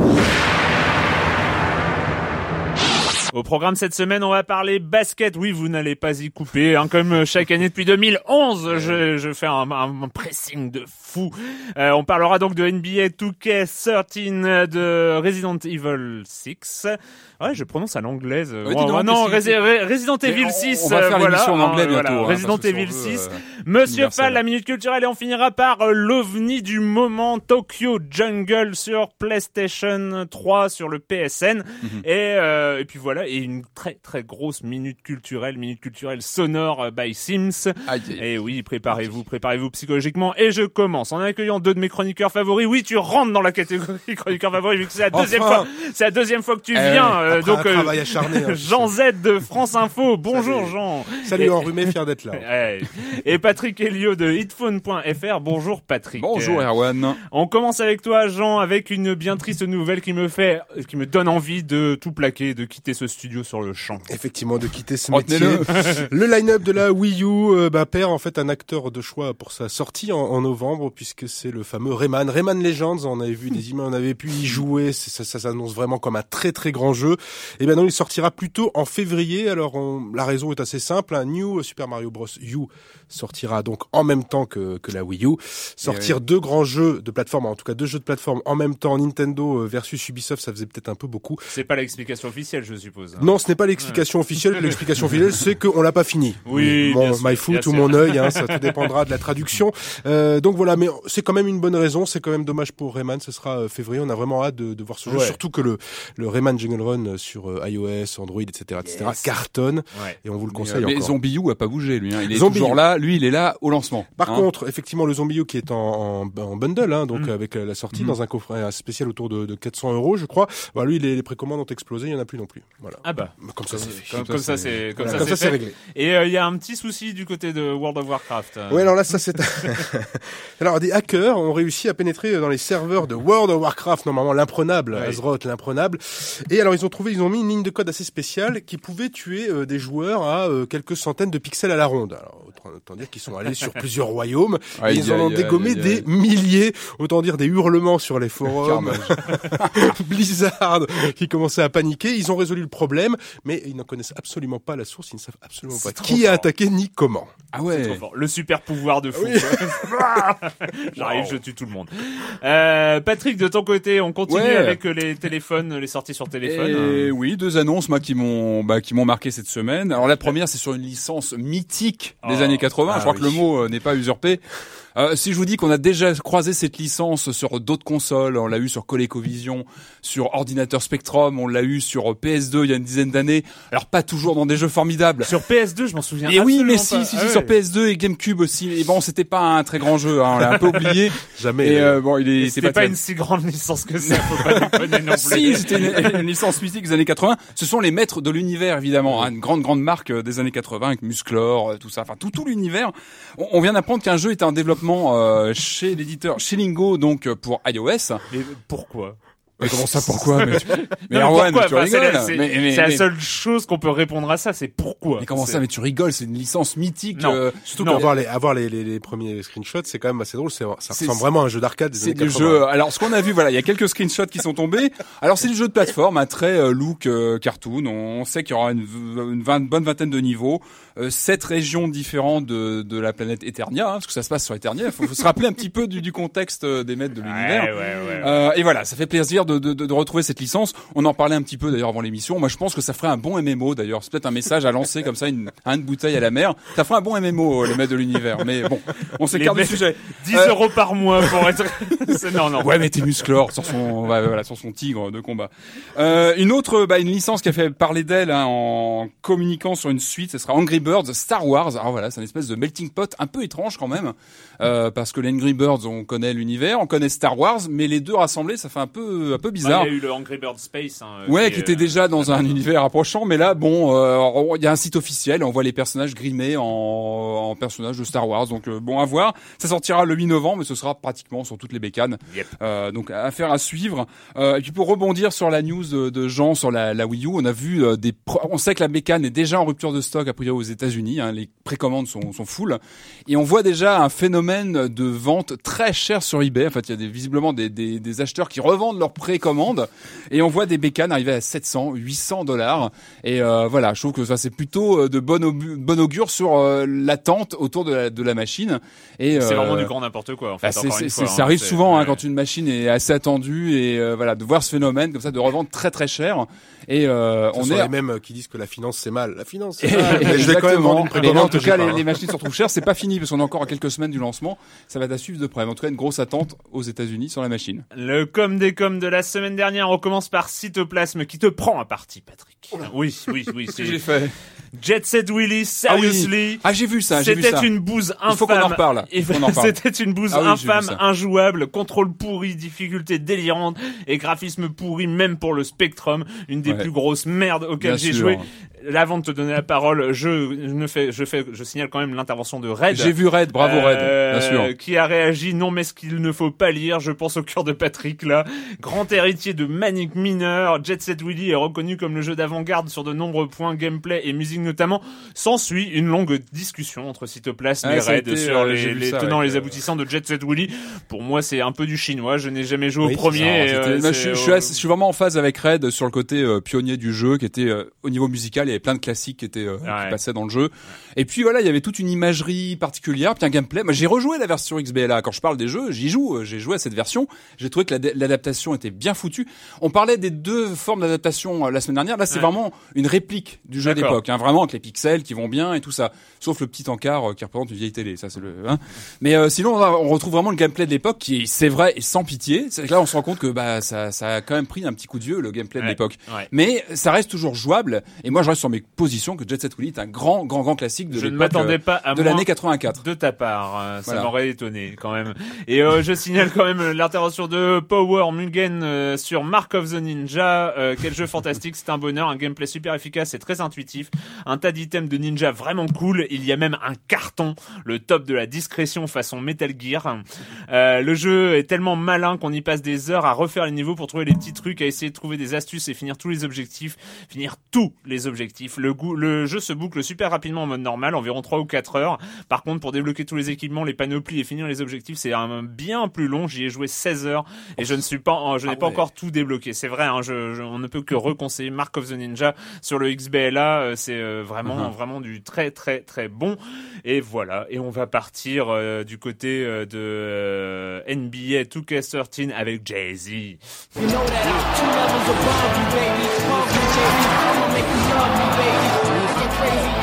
Yeah. Au programme cette semaine, on va parler basket. Oui, vous n'allez pas y couper. Hein, comme chaque année depuis 2011, je, je fais un, un, pressing de fou. Euh, on parlera donc de NBA 2K13, de Resident Evil 6. Ouais, je prononce à l'anglaise. Ouais, oh, non, Resident Evil 6. On, va faire voilà, l'émission en anglais voilà, bientôt. Resident hein, Evil 6. Euh, Monsieur Fall, la minute culturelle, et on finira par euh, l'ovni du moment Tokyo Jungle sur PlayStation 3, sur le PSN. Mm -hmm. et, euh, et puis voilà, et une très très grosse minute culturelle, minute culturelle sonore euh, by Sims. Aïe, et oui, préparez-vous, préparez-vous psychologiquement. Et je commence en accueillant deux de mes chroniqueurs favoris. Oui, tu rentres dans la catégorie chroniqueur favori vu que c'est la deuxième Enfin. fois, c'est la deuxième fois que tu Eh viens. euh, Après donc un travail acharné, hein, Jean Z de France Info. Bonjour Salut. Jean. Salut Et- enrhumé, fier d'être là. Et Patrick Helio de hitphone.fr. Bonjour Patrick. Bonjour Euh, Erwan. on commence avec toi, Jean, avec une bien triste nouvelle qui me fait, qui me donne envie de tout plaquer, de quitter ce studio sur le champ. Effectivement, de quitter ce métier. Le line-up de la Wii U euh, bah, perd en fait un acteur de choix pour sa sortie en, en novembre, puisque c'est le fameux Rayman. Rayman Legends, on avait vu des images, on avait pu y jouer, ça, ça s'annonce vraiment comme un très très grand jeu. Et bien non, il sortira plutôt en février. Alors on- la raison est assez simple, un New Super Mario Bros. U sortira donc en même temps que, que la Wii U. Sortir deux grands jeux de plateforme, en tout cas deux jeux de plateforme en même temps, Nintendo euh, versus Ubisoft, ça faisait peut-être un peu beaucoup. C'est pas l'explication officielle, je suppose. Non, ce n'est pas l'explication officielle. L'explication officielle, c'est qu'on l'a pas fini. Oui, mon bien sûr, my bien foot sûr. ou mon œil, hein, ça tout dépendra de la traduction. Euh, donc voilà, mais c'est quand même une bonne raison. C'est quand même dommage pour Rayman. Ce sera euh, février. On a vraiment hâte de, de voir ce jeu, Ouais. surtout que le le Rayman Jungle Run euh, sur euh, iOS, Android, etc., etc. Yes. cartonne Ouais. et on vous le Mais, conseille mais encore. Zombie U a pas bougé lui. Hein. Il est Zombie toujours U. là. Lui, il est là au lancement. Par hein. contre, effectivement, le Zombie U qui est en, en, en bundle, hein, donc Mm. avec euh, la sortie Mm. dans un coffret spécial autour de, de 400 euros, je crois. Bah, lui, les, les précommandes ont explosé. Il y en a plus non plus. Voilà. Ah bah. Comme ça, c'est fait. Comme, comme ça, c'est comme Voilà, ça, comme ça, c'est réglé. Et euh, il y a un petit souci du côté de World of Warcraft. euh. Ouais, alors là, ça c'est. alors des hackers ont réussi à pénétrer dans les serveurs de World of Warcraft, normalement l'imprenable. Azeroth, l'imprenable. Et alors ils ont trouvé, ils ont mis une ligne de code assez spéciale qui pouvait tuer euh, des joueurs à euh, quelques centaines de pixels à la ronde. Alors autant, dire qu'ils sont allés sur plusieurs royaumes. et ils en ont dégommé des milliers, autant dire des hurlements sur les forums. Blizzard qui commençait à paniquer. Ils ont résolu le problème, mais ils n'en connaissent absolument pas la source. Ils ne savent absolument pas qui a attaqué ni comment. Ah ouais. trop fort. Le super pouvoir de fou. Oui. J'arrive, je tue tout le monde. Euh, Patrick, de ton côté, on continue Ouais. avec les téléphones, les sorties sur téléphone. Et Euh, oui, deux annonces moi qui m'ont bah, qui m'ont marqué cette semaine. Alors la première c'est sur une licence mythique des Oh. années 80. Ah Je crois oui. que le mot euh, n'est pas usurpé. Euh, si je vous dis qu'on a déjà croisé cette licence sur d'autres consoles, on l'a eu sur ColecoVision, sur ordinateur Spectrum, on l'a eu sur PS2 il y a une dizaine d'années. Alors pas toujours dans des jeux formidables. Sur PS2, je m'en souviens. Et oui, mais si, pas. si, si, Ah sur ouais. PS2 et GameCube aussi. Et bon, c'était pas un très grand jeu, hein, on l'a un peu oublié. Jamais. Et euh, euh, bon, il est, C'était pas, pas, une si grande licence que ça, faut pas déconner non plus. Si, c'était une, une licence mythique des années 80. Ce sont les maîtres de l'univers, évidemment. hein, une grande, grande marque euh, des années 80 avec Musclor, tout ça. Enfin, tout, tout l'univers. On, on vient d'apprendre qu'un jeu est en développement euh, chez l'éditeur Shilingo, donc euh, pour iOS. Mais pourquoi? Mais comment ça, pourquoi Mais, tu- mais Non, Erwan, pourquoi tu c'est la- c'est- Mais- mais- c'est la mais- seule chose qu'on peut répondre à ça, c'est pourquoi. Mais comment ça Mais tu rigoles, c'est une licence mythique. Non. euh, Surtout Non. qu'avoir les, avoir les, les, les premiers screenshots, c'est quand même assez drôle. C'est, ça ressemble vraiment à un jeu d'arcade des C'est années du 80. jeu. Alors, ce qu'on a vu, voilà, il y a quelques screenshots qui sont tombés. Alors, c'est du jeu de plateforme, un très euh, look euh, cartoon. On sait qu'il y aura une, une vingt- bonne vingtaine de niveaux, euh, sept régions différentes de, de la planète Eternia, hein, parce que ça se passe sur Eternia. Il faut, faut se rappeler un petit peu du, du contexte euh, des maîtres de Ouais, l'univers. ouais, ouais. Euh, et voilà, ça fait plaisir de, de, de, de retrouver cette licence. On en parlait un petit peu d'ailleurs avant l'émission. Moi, je pense que ça ferait un bon MMO d'ailleurs. C'est peut-être un message à lancer comme ça, une, une bouteille à la mer. Ça ferait un bon MMO, euh, les maîtres de l'univers. Mais bon, on s'écarte du sujet. 10 Euh, euros par mois pour être. Non, non. Ouais, mais t'es musclor sur son, ouais, voilà, sur son tigre de combat. Euh, une autre, bah, une licence qui a fait parler d'elle hein, en communiquant sur une suite, ce sera Angry Birds Star Wars. Alors voilà, c'est une espèce de melting pot un peu étrange quand même, euh, parce que les Angry Birds, on connaît l'univers, on connaît Star Wars, mais les deux rassemblés, ça fait un peu, un peu bizarre. Il y a eu le Angry Bird Space. Hein, Ouais, qui était euh, déjà dans un univers approchant, mais là, bon, euh, il y a un site officiel, on voit les personnages grimés en, en personnages de Star Wars, donc euh, bon à voir. Ça sortira le 8 novembre, mais ce sera pratiquement sur toutes les bécanes. Yep. Euh, donc affaire à suivre. Euh, et puis pour rebondir sur la news de, de Jean sur la, la Wii U, on a vu euh, des, on sait que la bécane est déjà en rupture de stock a priori aux États-Unis. Hein, les précommandes sont, sont full, et on voit déjà un phénomène de vente très cher sur eBay. En fait, il y a des, visiblement des, des, des acheteurs qui revendent leurs précommandes, et on voit des bécanes arriver à 700, 800 dollars. Et euh, voilà, je trouve que ça c'est plutôt euh, de bon, augu- bon augure sur euh, l'attente autour de la, de la machine. Et C'est euh, vraiment du grand n'importe quoi. En fait, bah, ça hein, arrive souvent hein, quand une machine est assez attendue et euh, voilà de voir ce phénomène comme ça de revendre très très cher et euh, Ce on sont est les mêmes qui disent que la finance c'est mal. La finance c'est mal. Mais je vais quand même vendre une Mais précommande en tout cas, les, les machines se retrouvent chères. C'est pas fini parce qu'on est encore à quelques semaines du lancement. Ça va être à suivre de près. En tout cas, une grosse attente aux États-Unis sur la machine. Le com des com de la semaine dernière, on commence par Cytoplasme qui te prend à partie, Patrick. Oui, oui, oui. Qu'est-ce que j'ai c'est fait? Jet Set Willy, Ah oui. seriously. Ah, j'ai vu ça. J'ai vu C'était ça. une bouse infâme. Il faut qu'on en reparle. C'était une bouse Ah oui, infâme, injouable, contrôle pourri, difficulté délirante et graphisme pourri même pour le Spectrum, une des Ouais. plus grosses merdes auxquelles j'ai sûr. Joué. Avant de te donner la parole, je ne fais, je fais, je signale quand même l'intervention de Red. J'ai vu Red. Bravo Red. Euh, Bien sûr. Qui a réagi, non mais ce qu'il ne faut pas lire, je pense au cœur de Patrick là. Grand héritier de Manic Miner, Jet Set Willy est reconnu comme le jeu d'avant-garde sur de nombreux points, gameplay et musique notamment. S'ensuit une longue discussion entre Cytoplasme Ouais, et Red été, sur euh, les, ça, tenants ouais, et les euh, aboutissants de Jet Set Willy. Pour moi c'est un peu du chinois, je n'ai jamais joué Oui, au premier. Euh, je, suis- je suis assez- je suis vraiment en phase avec Red sur le côté euh, pionnier du jeu, qui était euh, au niveau musical, il y avait plein de classiques qui étaient euh, qui passaient dans le jeu. Et puis voilà, il y avait toute une imagerie particulière, puis un gameplay. Moi, j'ai rejoué la version XBLA. Quand je parle des jeux, j'y joue. euh, J'ai joué à cette version. J'ai trouvé que l'ad- l'adaptation était bien foutue. On parlait des deux formes d'adaptation euh, la semaine dernière. Là, c'est Ouais. vraiment une réplique du jeu d'époque, hein, vraiment avec les pixels qui vont bien et tout ça. Sauf le petit encart qui représente une vieille télé. Ça, c'est le. Hein. Mais euh, sinon, on, a- on retrouve vraiment le gameplay de l'époque qui, est- c'est vrai, est sans pitié. C'est là, on se rend compte que bah ça, ça a quand même pris un petit coup de vieux le gameplay de Ouais. l'époque. Ouais. Mais ça reste toujours jouable. Et moi, je reste sur mes positions que Jet Set Willy est un grand, grand, grand classique de Je ne m'attendais euh, pas à de l'année 84. de ta part. euh, ça Voilà. m'aurait étonné quand même. Et euh, je signale quand même l'intervention de Power Mugen euh, sur Mark of the Ninja. Euh, quel jeu fantastique, c'est un bonheur, un gameplay super efficace et très intuitif, un tas d'items de ninja vraiment cool. Il y a même un carton, le top de la discrétion façon Metal Gear. Euh, le jeu est tellement malin qu'on y passe des heures à refaire les niveaux pour trouver les petits trucs, à essayer de trouver des astuces et finir tous les objectifs, finir tous les objectifs. Le, goût, le jeu se boucle super rapidement en mode normal, environ 3 ou 4 heures. Par contre, pour débloquer tous les équipements, les panoplies et finir les objectifs, c'est un bien plus long. J'y ai joué 16 heures et je ne suis pas, je n'ai Ah pas ouais. encore tout débloqué. C'est vrai, hein, je, je- on ne peut que reconseiller Mark of the Ninja sur le XBLA. euh, C'est euh, vraiment, Mhm. vraiment du très, très, très bon. Et voilà. Et on va partir euh, du côté euh, de euh, NBA 2K13 avec Jay-Z. You know It's crazy.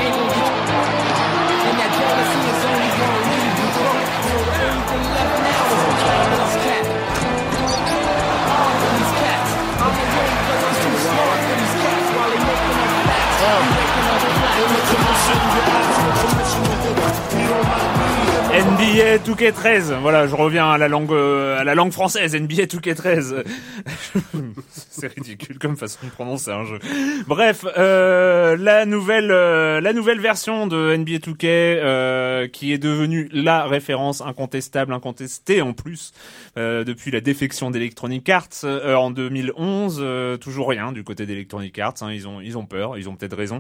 NBA 2K13. Voilà, je reviens à la langue euh, à la langue française. NBA 2K13. C'est ridicule comme façon de prononcer un jeu. Bref, euh, la nouvelle euh, la nouvelle version de NBA 2K euh, qui est devenue la référence incontestable, incontestée en plus euh, depuis la défection d'Electronic Arts euh, en 2011. euh, toujours rien du côté d'Electronic Arts. hein, ils ont ils ont peur, ils ont peut-être raison.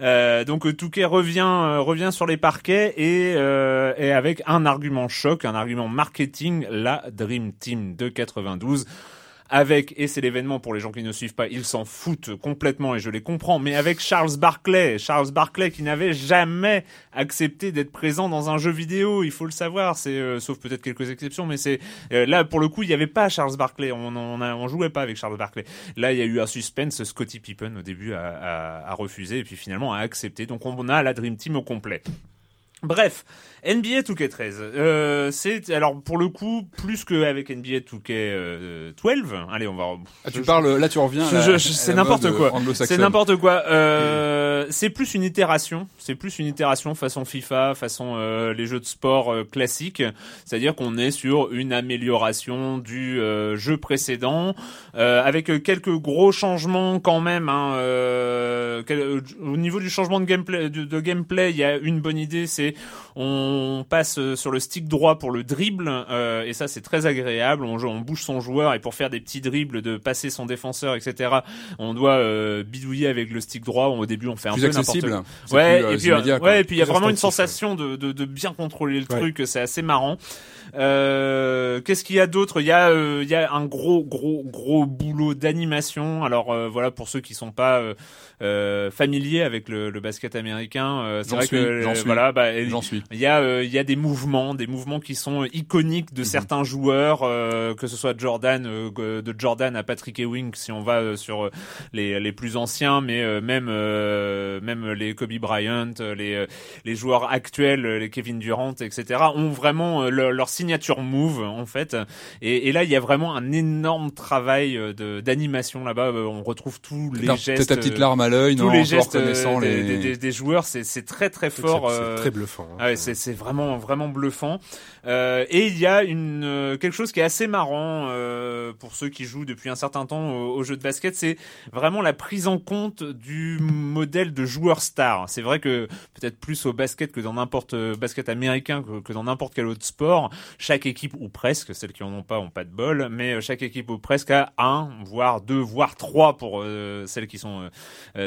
Euh, donc euh, Touquet revient revient sur les parquets et, et avec un argument choc, un argument marketing, la Dream Team de 92 avec, et c'est l'événement pour les gens qui ne suivent pas, ils s'en foutent complètement et je les comprends, mais avec Charles Barclay, Charles Barclay qui n'avait jamais accepté d'être présent dans un jeu vidéo, il faut le savoir, c'est euh, sauf peut-être quelques exceptions, mais c'est euh, là pour le coup il n'y avait pas Charles Barclay, on on, on jouait pas avec Charles Barclay. Là il y a eu un suspense, Scottie Pippen au début a, a, a refusé et puis finalement a accepté, donc on a la Dream Team au complet. Bref, NBA 2K13, euh, c'est alors pour le coup plus qu'avec NBA 2K12. Allez, on va. Ah, tu parles, là tu reviens. c'est n'importe quoi. euh. C'est n'importe quoi. Euh, c'est plus une itération. C'est plus une itération façon FIFA, façon euh, les jeux de sport euh, classiques. C'est-à-dire qu'on est sur une amélioration du euh, jeu précédent, euh, avec euh, quelques gros changements quand même. Hein, euh, quel- euh, au niveau du changement de gameplay, de, de gameplay, il y a une bonne idée, c'est on passe euh, sur le stick droit pour le dribble, euh, et ça c'est très agréable. On, joue- on bouge son joueur et pour faire des petits dribbles, de passer son défenseur, etc. On doit euh, bidouiller avec le stick droit. Au début, on fait un Plus peu accessible. Ouais, plus, euh, et puis, euh, immédiat, quoi. ouais, et puis il y a vraiment une sensation de, de, de bien contrôler le Ouais. truc. C'est assez marrant. Euh, Qu'est-ce qu'il y a d'autre? Il y a, euh, il y a un gros, gros, gros boulot d'animation. Alors euh, voilà pour ceux qui sont pas euh, euh, familiers avec le, le basket américain, euh, c'est vrai suis, que j'en euh, suis. voilà, bah, J'en suis. Il y a euh, il y a des mouvements, des mouvements qui sont iconiques de certains joueurs, euh, que ce soit Jordan, euh, de Jordan à Patrick Ewing si on va euh, sur euh, les les plus anciens, mais euh, même euh, même les Kobe Bryant, les euh, les joueurs actuels, les Kevin Durant, etc. ont vraiment euh, leur, leur signature move en fait. Et, et là il y a vraiment un énorme travail de d'animation là-bas. On retrouve tous les gestes, ta petite larme à l'œil, tous non, les gestes reconnaissant des, les... des- des- des joueurs. C'est c'est très très fort. c'est euh, très bluffant. hein. ah ouais, c'est vraiment vraiment bluffant. Euh, et il y a une euh, quelque chose qui est assez marrant euh, pour ceux qui jouent depuis un certain temps au, jeu de basket, c'est vraiment la prise en compte du modèle de joueur star. C'est vrai que peut-être plus au basket que dans n'importe euh, basket américain que, dans n'importe quel autre sport, chaque équipe ou presque, celles qui en ont pas ont pas de bol, mais euh, chaque équipe ou presque a un, voire deux, voire trois pour celles qui sont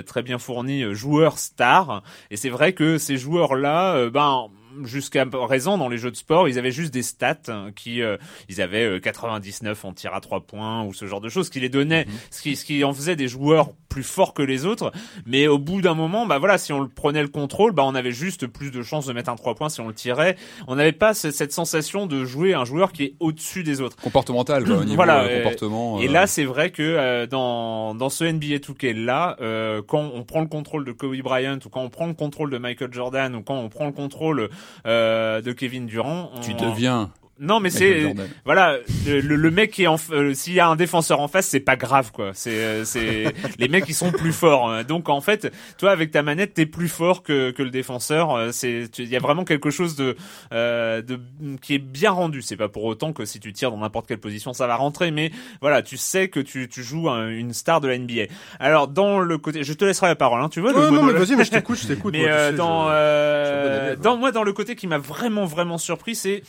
très bien fournies joueurs stars. Et c'est vrai que ces joueurs-là, euh, ben jusqu'à présent dans les jeux de sport, ils avaient juste des stats hein, qui euh, ils avaient euh, 99 en tir à trois points ou ce genre de choses qui les donnait ce qui ce qui en faisait des joueurs plus forts que les autres, mais au bout d'un moment bah voilà, si on le prenait le contrôle, bah on avait juste plus de chances de mettre un trois points si on le tirait. On n'avait pas ce- cette sensation de jouer un joueur qui est au-dessus des autres. comportemental, quoi, au niveau Voilà, euh, euh, comportement. Et euh, là, c'est vrai que euh, dans dans ce NBA 2K là, euh, quand on prend le contrôle de Kobe Bryant ou quand on prend le contrôle de Michael Jordan ou quand on prend le contrôle euh, de Kevin Durant, tu deviens. Non mais c'est voilà le, le- mec qui est en euh, s'il y a un défenseur en face c'est pas grave quoi. C'est euh, c'est les mecs ils sont plus forts hein. donc en fait toi avec ta manette t'es plus fort que que le défenseur Euh, c'est tu- il y a vraiment quelque chose de euh, de qui est bien rendu. C'est pas pour autant que si tu tires dans n'importe quelle position ça va rentrer mais voilà tu sais que tu tu joues un- une star de la NBA alors dans le côté je te laisserai la parole hein. Tu vois Ouais, non, mais vas-y, mais je t'écoute, je t'écoute. mais moi, tu euh, sais, dans, je- euh, je dans moi dans le côté qui m'a vraiment vraiment surpris c'est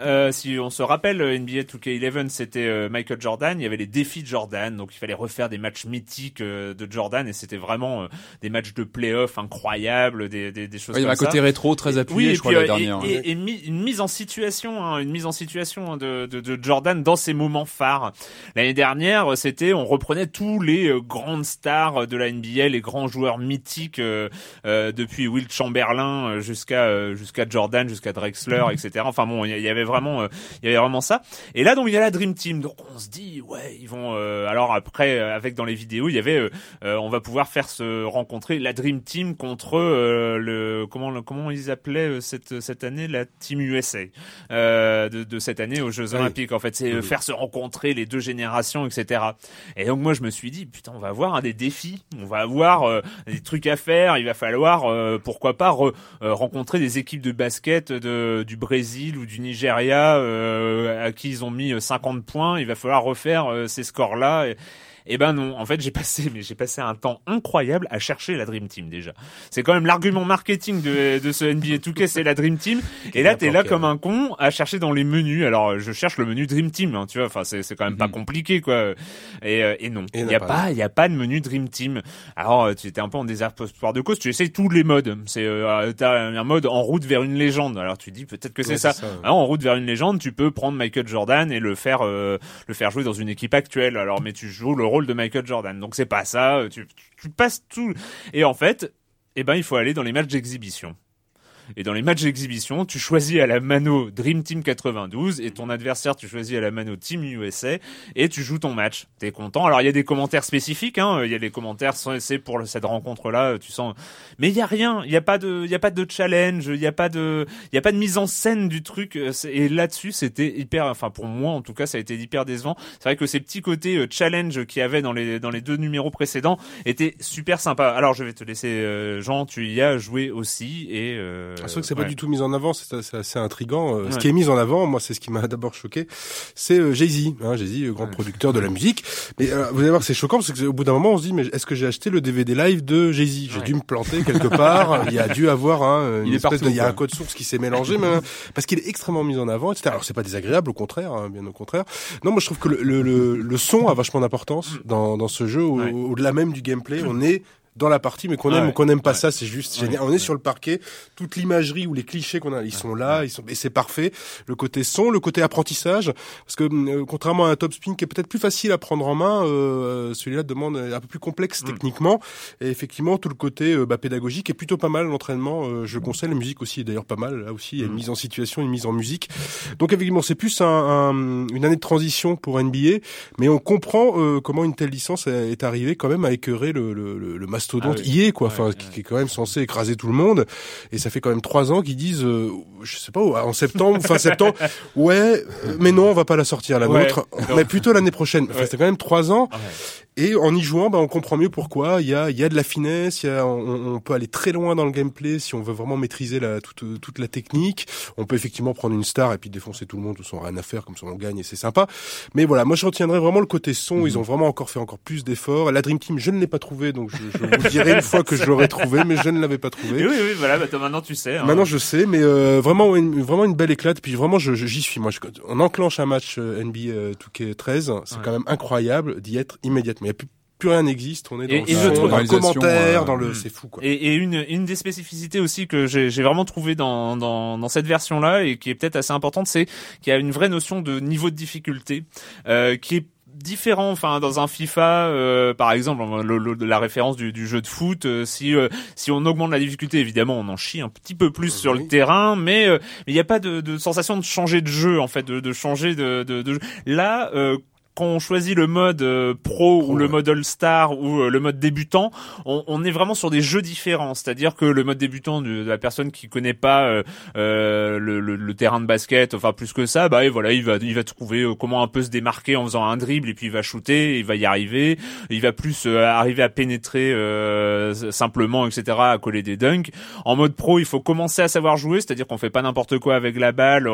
euh, si on se rappelle euh, NBA 2K11 c'était euh, Michael Jordan il y avait les défis de Jordan donc il fallait refaire des matchs mythiques euh, de Jordan et c'était vraiment euh, des matchs de playoff incroyables des, des, des choses Ouais, il y comme avait un ça côté rétro très appuyé, oui, je crois, puis, la euh, et- dernière. Et, et mi- une mise en situation, hein, une mise en situation hein, de, de, de Jordan dans ses moments phares. L'année dernière, c'était, on reprenait tous les grandes stars de la NBA, les grands joueurs mythiques euh, euh, depuis Will Chamberlain jusqu'à jusqu'à Jordan, jusqu'à Drexler, etc. Enfin bon, il y avait vraiment, euh, il y avait vraiment ça. Et là, donc il y a la Dream Team. Donc on se dit, ouais, ils vont. euh, alors après, euh, avec dans les vidéos, il y avait, euh, euh, on va pouvoir faire se rencontrer la Dream Team contre euh, le comment le- comment ils appelaient euh, cette cette année la Team USA euh, de, de cette année aux Jeux Oui. Olympiques. En fait, c'est Oui. faire se rencontrer les deux générations, etc. Et donc moi je me suis dit, putain, on va avoir hein, des défis, on va avoir euh, des trucs à faire. Il va falloir, euh, pourquoi pas, re- euh, rencontrer des équipes de basket de, du Brésil ou du Nigeria Euh, à qui ils ont mis euh, 50 points, il va falloir refaire euh, ces scores-là. Eh ben non, en fait j'ai passé, mais j'ai passé un temps incroyable à chercher la Dream Team déjà. C'est quand même l'argument marketing de, de ce NBA 2K, c'est la Dream Team. Et là t'es là comme un con à chercher dans les menus. Alors je cherche le menu Dream Team, hein, tu vois. Enfin c'est c'est quand même pas compliqué quoi. Et, euh, et non, il y a n'y a pas, il y a pas de menu Dream Team. Alors euh, tu étais un peu en désespoir de cause. Tu essayes tous les modes. C'est euh, t'as un mode en route vers une légende. Alors tu dis peut-être que c'est Ouais, ça. c'est ça, ouais. Alors, en route vers une légende, tu peux prendre Michael Jordan et le faire euh, le faire jouer dans une équipe actuelle. Alors mais tu joues le de Michael Jordan. Donc c'est pas ça, tu, tu, tu passes tout et en fait, eh ben il faut aller dans les matchs d'exhibition. Et dans les matchs d'exhibition, tu choisis à la mano Dream Team 92 et ton adversaire tu choisis à la mano Team USA et tu joues ton match. T'es content. Alors il y a des commentaires spécifiques, hein. Il y a des commentaires c'est pour cette rencontre là, tu sens. Mais il y a rien. Il y a pas de, il y a pas de challenge. Il y a pas de, il y a pas de mise en scène du truc. Et là-dessus c'était hyper, enfin pour moi en tout cas ça a été hyper décevant. C'est vrai que ces petits côtés euh, challenge qu'il y avait dans les dans les deux numéros précédents étaient super sympas. Alors je vais te laisser euh, Jean, tu y as joué aussi et. Euh, C'est vrai que c'est pas ouais. du tout mis en avant, c'est assez intriguant. Euh, Ce Ouais. qui est mis en avant, moi, c'est ce qui m'a d'abord choqué, c'est euh, Jay-Z, hein, Jay-Z, le grand producteur de la musique. Mais euh, vous allez voir, c'est choquant parce que au bout d'un moment, on se dit, mais est-ce que j'ai acheté le DVD live de Jay-Z? J'ai Ouais. dû me planter quelque part. il y a dû avoir hein, une Il espèce partout, de, il y a un code source qui s'est mélangé, mais, parce qu'il est extrêmement mis en avant, etc. Alors c'est pas désagréable, au contraire, hein, bien au contraire. Non, moi je trouve que le, le, le, le son a vachement d'importance dans, dans ce jeu, au- Ouais. au-delà même du gameplay. On est dans la partie, mais qu'on Ouais. aime ou qu'on n'aime pas Ouais. ça, c'est juste Ouais. génial. On est sur le parquet, toute l'imagerie ou les clichés qu'on a, ils sont là, ils sont, et c'est parfait. Le côté son, le côté apprentissage, parce que euh, contrairement à un top spin qui est peut-être plus facile à prendre en main, euh, celui-là demande un peu plus complexe Mm. techniquement. Et effectivement, tout le côté euh, bah, pédagogique est plutôt pas mal. L'entraînement, euh, je le conseille. La musique aussi est d'ailleurs pas mal. Là aussi, il y a une Mm. mise en situation, une mise en musique. Donc effectivement, c'est plus un, un- une année de transition pour NBA, mais on comprend euh, comment une telle licence est arrivée quand même à écœurer le, le, le, le mastodonte Ah oui. y est quoi, Ouais, enfin ouais. qui, est quand même censé écraser tout le monde. Et ça fait quand même trois ans qu'ils disent, euh, je sais pas, en septembre, fin septembre, ouais, euh, mais non, on va pas la sortir la nôtre, mais plutôt l'année prochaine. Enfin, c'est quand même trois ans. Et en y jouant, bah, on comprend mieux pourquoi. Il y a, il y a de la finesse, il y a, on, on peut aller très loin dans le gameplay si on veut vraiment maîtriser la, toute, toute la technique. On peut effectivement prendre une star et puis défoncer tout le monde, tout sans rien à faire, comme ça on gagne et c'est sympa. Mais voilà, moi je retiendrai vraiment le côté son. Mhm. Ils ont vraiment encore fait encore plus d'efforts. La Dream Team, je ne l'ai pas trouvé, donc je, je vous dirai une fois que je l'aurai trouvé, mais je ne l'avais pas trouvé. Et oui, oui, voilà. Bah, toi, maintenant tu sais. hein. Maintenant je sais, mais euh, vraiment une, vraiment une belle éclate. Puis vraiment je- je- j'y suis. Moi, je, on enclenche un match euh, NBA euh, 2K13, c'est Ouais. quand même incroyable d'y être immédiatement. Il y a plus, plus rien n'existe. On est dans Et- le et je son, trouve- dans le commentaire, euh, dans le, c'est fou quoi. Et, et une, une des spécificités aussi que j'ai j'ai vraiment trouvé dans, dans, dans cette version-là et qui est peut-être assez importante, c'est qu'il y a une vraie notion de niveau de difficulté euh, qui est différent enfin dans un FIFA euh, par exemple le- le- la référence du, du jeu de foot euh, si euh, si on augmente la difficulté évidemment on en chie un petit peu plus sur le terrain mais euh, mais il n'y a pas de, de sensation de changer de jeu en fait de, de changer de, de, de jeu. là euh, quand on choisit le mode euh, pro, Pro, ou le mode All-Star ou euh, le mode débutant, on, on est vraiment sur des jeux différents. C'est-à-dire que le mode débutant de, de la personne qui connaît pas euh, euh, le, le- le terrain de basket, enfin plus que ça, bah et voilà, il va il va trouver euh, comment un peu se démarquer en faisant un dribble et puis il va shooter, il va y arriver, il va plus euh, arriver à pénétrer euh, simplement, etc., à coller des dunks. En mode pro, il faut commencer à savoir jouer, c'est-à-dire qu'on fait pas n'importe quoi avec la balle.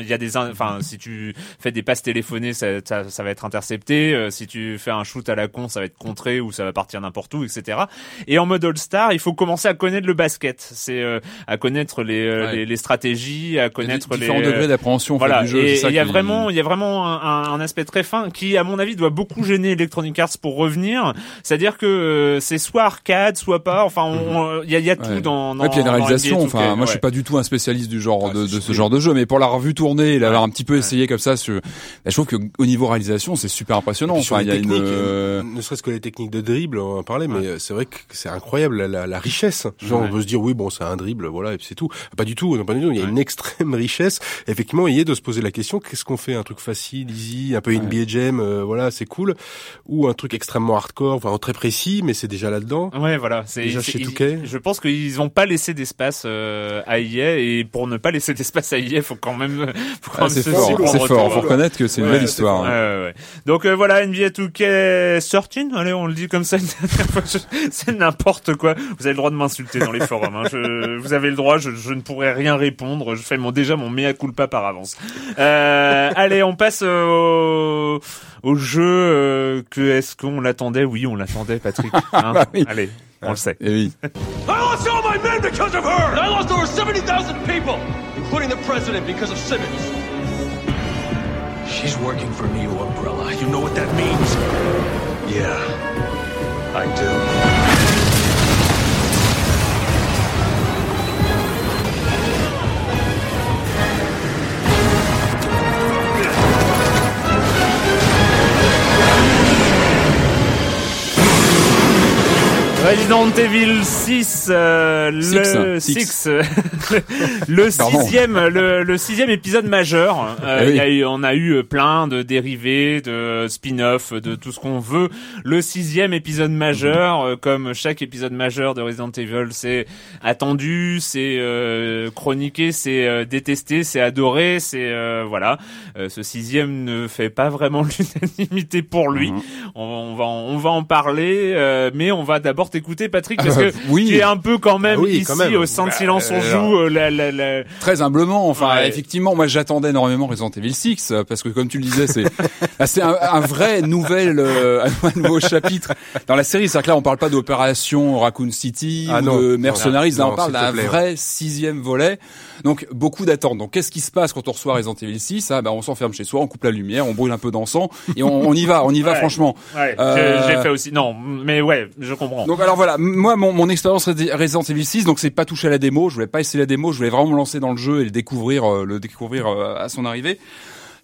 Il y a des, in- enfin si tu fais des passes téléphonées, ça, ça, ça va être intercepté. Euh, si tu fais un shoot à la con, ça va être contré ou ça va partir n'importe où, etc. Et en mode All-Star, il faut commencer à connaître le basket. C'est euh, à connaître les, euh, Ouais. les, les stratégies, à connaître Il a différents les degrés d'appréhension en fait, voilà, du jeu. et il y a vraiment, il y a vraiment un, aspect très fin qui, à mon avis, doit beaucoup gêner Electronic Arts pour revenir. C'est-à-dire que c'est soit arcade, soit pas. Enfin, on- il y a, il y a tout Ouais. dans. dans Ouais, puis il y a une réalisation. NBA 2K, Enfin, moi, je suis ouais. pas du tout un spécialiste du genre de, ce genre de jeu, mais pour l'avoir vu tourner et l'avoir un petit peu Ouais. essayé comme ça, je, bah, je trouve que au niveau réalisation, c'est super impressionnant. Sur Enfin, il y a une. techniques, euh, ne serait-ce que les techniques de dribble, on en parlait, mais Ouais. euh, c'est vrai que c'est incroyable la, la, la richesse. Genre, Ouais. on peut se dire oui, bon, c'est un dribble, voilà, et puis c'est tout. Pas du tout, non, pas du tout. Il y a Ouais. une extrême richesse. Effectivement, il y a de se poser la question qu'est-ce qu'on fait Un truc facile, easy, un peu NBA Jam, euh, voilà, c'est cool, ou un truc extrêmement hardcore, enfin très précis, mais c'est déjà là-dedans. Ouais, voilà. C'est, Déjà c'est- chez ils- 2K. Je pense qu'ils n'ont pas laissé d'espace euh, à EA et pour ne pas laisser d'espace à EA, faut quand même, faut quand ah, même c'est se fort, c'est retour. fort. Faut reconnaître que c'est une belle histoire. fort. Ouais, hein. ouais, ouais. Donc euh, voilà, NBA 2K13, allez, on le dit comme ça une dernière fois. Je- C'est n'importe quoi. Vous avez le droit de m'insulter dans les forums. Hein. Je, vous avez le droit. Je, je ne pourrai rien répondre. Je fais mon déjà mon mea culpa par avance. Euh, allez, on passe au, au jeu euh, que est-ce qu'on l'attendait? Oui, on l'attendait, Patrick. Hein Bah oui. Allez, on le sait. Et oui. I lost all my men because of her! I lost over 70,000 people, including the president because of Simmons. She's working for Neo Umbrella. You know what that means? Yeah, I do. Resident Evil 6, euh, le euh, le sixième, le, le sixième épisode majeur. Euh, Eh oui. y a eu- on a eu plein de dérivés, de spin-off, de tout ce qu'on veut. Le sixième épisode majeur, euh, comme chaque épisode majeur de Resident Evil, c'est attendu, c'est euh, chroniqué, c'est euh, détesté, c'est adoré, c'est euh, voilà. Euh, ce sixième ne fait pas vraiment l'unanimité pour lui. Mhm. On, on va en, on va en parler, euh, mais on va d'abord t'écouter, Patrick, parce que oui. tu es un peu quand même Ah oui, ici quand même. au sein de Silence on euh, joue. euh, la, la, la... Très humblement, enfin Ouais. effectivement, moi j'attendais énormément Resident Evil 6 euh, parce que comme tu le disais, c'est c'est un, un vrai nouvel euh, un nouveau chapitre dans la série. C'est-à-dire que là, on parle pas d'opération Raccoon City Ah ou non, de non. Mercenaries. Là, on parle d'un vrai sixième volet. Donc beaucoup d'attentes. Donc qu'est-ce qui se passe quand on reçoit Resident Evil 6 ah, bah, on s'enferme chez soi, on coupe la lumière, on brûle un peu d'encens et on, on y va, on y va Ouais. franchement. Ouais, Euh, j'ai- j'ai fait aussi. Non, mais ouais, je comprends. Donc alors voilà, moi mon, mon expérience Resi- Resident Evil 6, donc c'est pas toucher à la démo, je voulais pas essayer la démo, je voulais vraiment me lancer dans le jeu et le découvrir, euh, le découvrir euh, à son arrivée.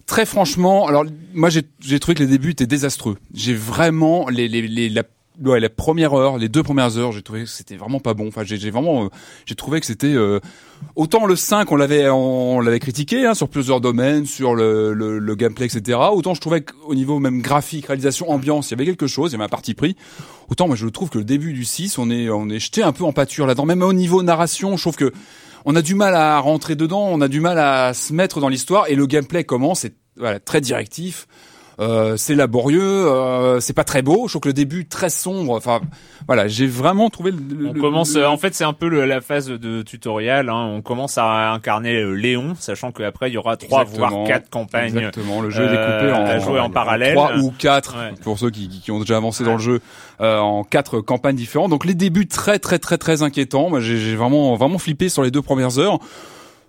Très franchement, alors moi j'ai j'ai trouvé que les débuts étaient désastreux. J'ai vraiment les les les la Ouais, la première heure, les deux premières heures, j'ai trouvé que c'était vraiment pas bon. Enfin, j'ai vraiment, euh, j'ai trouvé que c'était euh, autant le 5, on l'avait, on l'avait critiqué hein, sur plusieurs domaines, sur le, le, le gameplay, etc. Autant je trouvais qu'au niveau même graphique, réalisation, ambiance, il y avait quelque chose, il y avait un parti pris. Autant moi je trouve que le début du 6, on est, on est jeté un peu en pâture là-dedans. Même au niveau narration, je trouve que on a du mal à rentrer dedans, on a du mal à se mettre dans l'histoire et le gameplay commence, c'est voilà très directif. Euh, c'est laborieux, euh, c'est pas très beau. Je trouve que le début très sombre. Enfin, voilà, j'ai vraiment trouvé. Le, le- On le- commence, le- euh, en fait, c'est un peu le- la phase de tutoriel. Hein. On commence à incarner euh, Léon, sachant qu'après il y aura trois Exactement. voire quatre campagnes Exactement, le jeu est euh, découpé en, à jouer en parallèle. trois ou quatre Ouais. pour ceux qui, qui- ont déjà avancé dans le jeu euh, en quatre campagnes différentes. Donc les débuts très très très très inquiétants. Moi j'ai j'ai vraiment vraiment flippé sur les deux premières heures.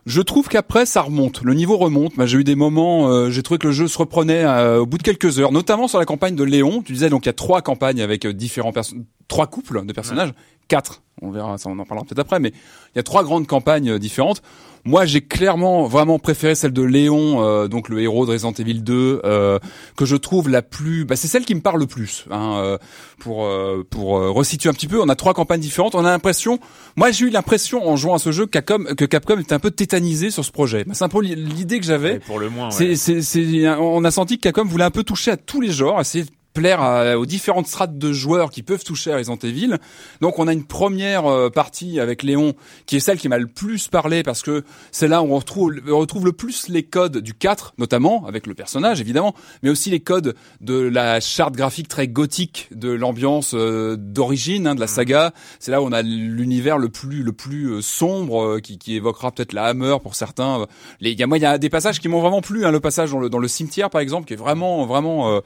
Je trouve qu'après ça remonte, le niveau remonte. J'ai eu des moments, euh, j'ai trouvé que le jeu se reprenait euh, au bout de quelques heures, notamment sur la campagne de Léon. Tu disais donc il y a trois campagnes avec euh, différents trois couples de personnages, quatre. On verra, ça on en parlera peut-être après, mais il y a trois grandes campagnes différentes. Moi, j'ai clairement vraiment préféré celle de Léon, euh, donc le héros de Resident Evil 2, euh, que je trouve la plus. Bah, c'est celle qui me parle le plus. Hein, euh, pour euh, pour euh, resituer un petit peu, on a trois campagnes différentes. On a l'impression. Moi, j'ai eu l'impression en jouant à ce jeu Capcom, que Capcom était un peu tétanisé sur ce projet. Bah, c'est un peu l'idée que j'avais. Pour le moins. C'est, Ouais. c'est, c'est, on a senti que Capcom voulait un peu toucher à tous les genres, essayer plaire à- aux différentes strates de joueurs qui peuvent toucher à Resident Evil. Donc on a une première euh, partie avec Léon qui est celle qui m'a le plus parlé parce que c'est là où on retrouve, on retrouve le plus les codes du 4 notamment avec le personnage évidemment, mais aussi les codes de la charte graphique très gothique de l'ambiance euh, d'origine hein, de la saga. C'est là où on a l'univers le plus le plus euh, sombre qui, qui évoquera peut-être la Hammer pour certains. Les, il y a moi il y a des passages qui m'ont vraiment plu. Hein, le passage dans le dans le cimetière par exemple qui est vraiment vraiment euh,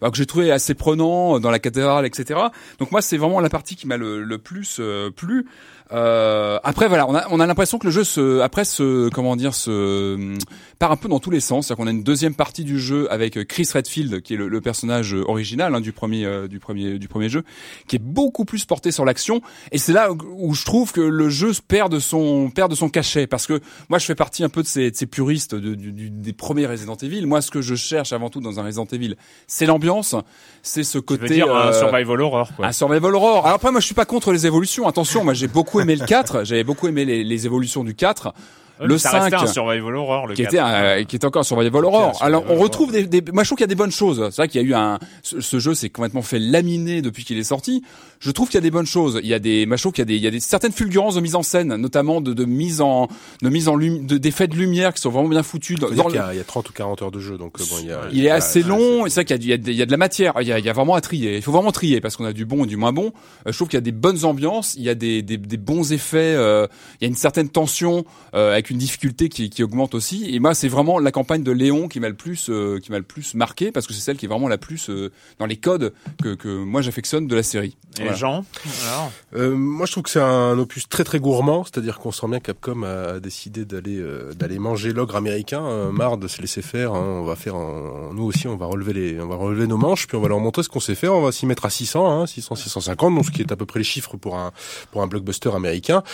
bah, que j'ai trouvé assez prenant euh, dans la cathédrale etc. Donc moi c'est vraiment la partie qui m'a le, le plus euh, plu. Euh, après voilà, on a on a l'impression que le jeu se après se comment dire se part un peu dans tous les sens. C'est-à-dire qu'on a une deuxième partie du jeu avec Chris Redfield qui est le, le personnage original hein, du premier euh, du premier du premier jeu, qui est beaucoup plus porté sur l'action. Et c'est là où, je trouve que le jeu perd de son perd de son cachet parce que moi je fais partie un peu de ces, de ces puristes de- du- du- des premiers Resident Evil. Moi ce que je cherche avant tout dans un Resident Evil, c'est l'ambiance, c'est ce Tu côté veux dire un euh, survival horror, quoi. un survival horror. Alors après, moi, je suis pas contre les évolutions. Attention, moi, j'ai beaucoup aimé le 4. J'avais beaucoup aimé les, les évolutions du 4. Le mais ça restait 5 un survival horror, le qui 4. était un, qui était encore Survival Horror. un Alors on retrouve des, des, moi je trouve qu'il y a des bonnes choses. C'est vrai qu'il y a eu un, ce, ce jeu s'est complètement fait laminer depuis qu'il est sorti. Je trouve qu'il y a des bonnes choses. Il y a des, moi je trouve qu'il y a des, il y a des certaines fulgurances de mise en scène, notamment de, de mise en, de mise en lumi- de d'effets de lumière qui sont vraiment bien foutus. Dans, dans qu'il y, le- a- il y a 30 ou 40 heures de jeu, donc euh, bon, il y a. il est assez ouais, long, c'est- c'est vrai qu'il y a, il y, a de- il y a de la matière, il y a, il y a vraiment à trier. Il faut vraiment trier parce qu'on a du bon et du moins bon. Euh, je trouve qu'il y a des bonnes ambiances, il y a des, des, des bons effets, euh, il y a une certaine tension euh, avec une difficulté qui, augmente aussi. Et moi, c'est vraiment la campagne de Léon qui m'a le plus, euh, qui m'a le plus marqué parce que c'est celle qui est vraiment la plus euh, dans les codes que, que moi j'affectionne de la série. Et. Jean, alors euh, Moi, je trouve que c'est un opus très très gourmand, c'est-à-dire qu'on sent bien Capcom a, décidé d'aller euh, d'aller manger l'ogre américain, euh, mm-hmm. marre de se laisser faire. Hein, on va faire, un, nous aussi, on va relever les, on va relever nos manches, puis on va leur montrer ce qu'on sait faire. On va s'y mettre à 600, hein, 600, 650, donc ce qui est à peu près les chiffres pour un pour un blockbuster américain.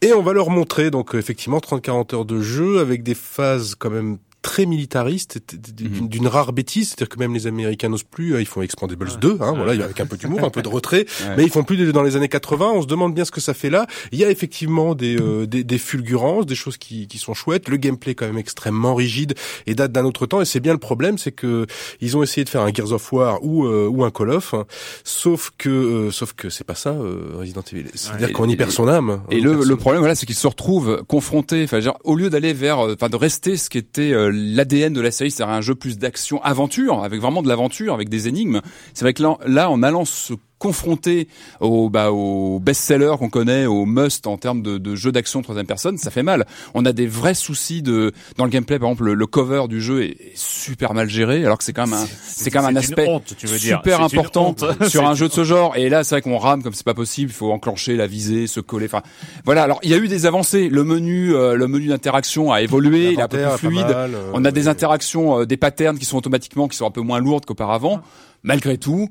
Et on va leur montrer donc effectivement 30, 40 heures de jeu avec des phases quand même très militariste, d'une Mhm. d'une rare bêtise, c'est-à-dire que même les Américains n'osent plus, euh, ils font Expandables 2, hein, voilà, avec un peu d'humour, un peu de retrait, Ouais. mais ils font plus dans les années 80, on se demande bien ce que ça fait là. Il y a effectivement des, euh, des, des fulgurances, des choses qui, qui sont chouettes, le gameplay est quand même extrêmement rigide et date d'un autre temps, et c'est bien le problème, c'est que ils ont essayé de faire un Gears of War ou, euh, ou un Call of, hein, sauf que euh, sauf que c'est pas ça, euh, Resident Evil. C'est-à-dire et- qu'on y et- perd son âme. Et On y le, le problème, voilà, c'est qu'ils se retrouvent confrontés. Enfin, au lieu d'aller vers, euh, enfin, de rester ce qui était euh, l'ADN de la série, c'est-à-dire un jeu plus d'action aventure, avec vraiment de l'aventure, avec des énigmes. C'est vrai que là, là, en allant se confronter au bah au best-seller qu'on connaît, au must en termes de, de jeu d'action troisième personne, ça fait mal. On a des vrais soucis de dans le gameplay. Par exemple, le, le cover du jeu est, est super mal géré, alors que c'est quand même un c'est quand même un aspect honte, tu veux dire. super important sur un jeu de ce genre. Et là, c'est vrai qu'on rame comme c'est pas possible. Il faut enclencher la visée, se coller. Enfin, voilà. Alors, il y a eu des avancées. Le menu, euh, le menu d'interaction a évolué. Il est un peu plus fluide. mal, euh, On a des interactions, euh, des patterns qui sont automatiquement, qui sont un peu moins lourdes qu'auparavant. Malgré tout,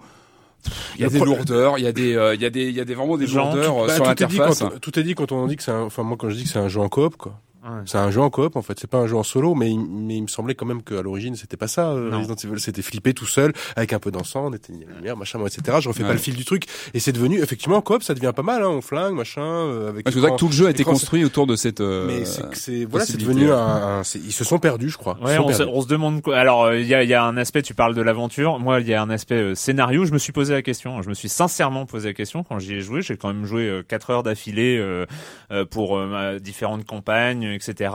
il y a des lourdeurs. Il y a des, euh, il y a des, il y a des vraiment des lourdeurs euh, Bah, sur l'interface. tout est dit quand on dit que c'est un, enfin moi quand je dis que c'est un jeu en coop quoi. Ouais. C'est un jeu en coop en fait, c'est pas un jeu en solo, mais il, mais il me semblait quand même qu'à l'origine c'était pas ça. euh. Resident Evil, c'était flippé tout seul avec un peu d'encens, on éteignait la lumière, machin, etc. Je refais Ouais. pas le fil du truc et c'est devenu effectivement en coop, ça devient pas mal, hein, on flingue, machin, euh, avec. Parce que c'est vrai écran- que tout le jeu a été construit autour de cette. euh, Mais c'est voilà, c'est devenu un, un- c'est- ils se sont perdus, je crois. Ouais, on se, on se demande quoi. Alors, euh, il y, a, il y a un aspect, tu parles de l'aventure. Moi, il y a un aspect euh, scénario. Je me suis posé la question. Je me suis sincèrement posé la question quand j'y ai joué. J'ai quand même joué euh, quatre heures d'affilée pour différentes campagnes, etc.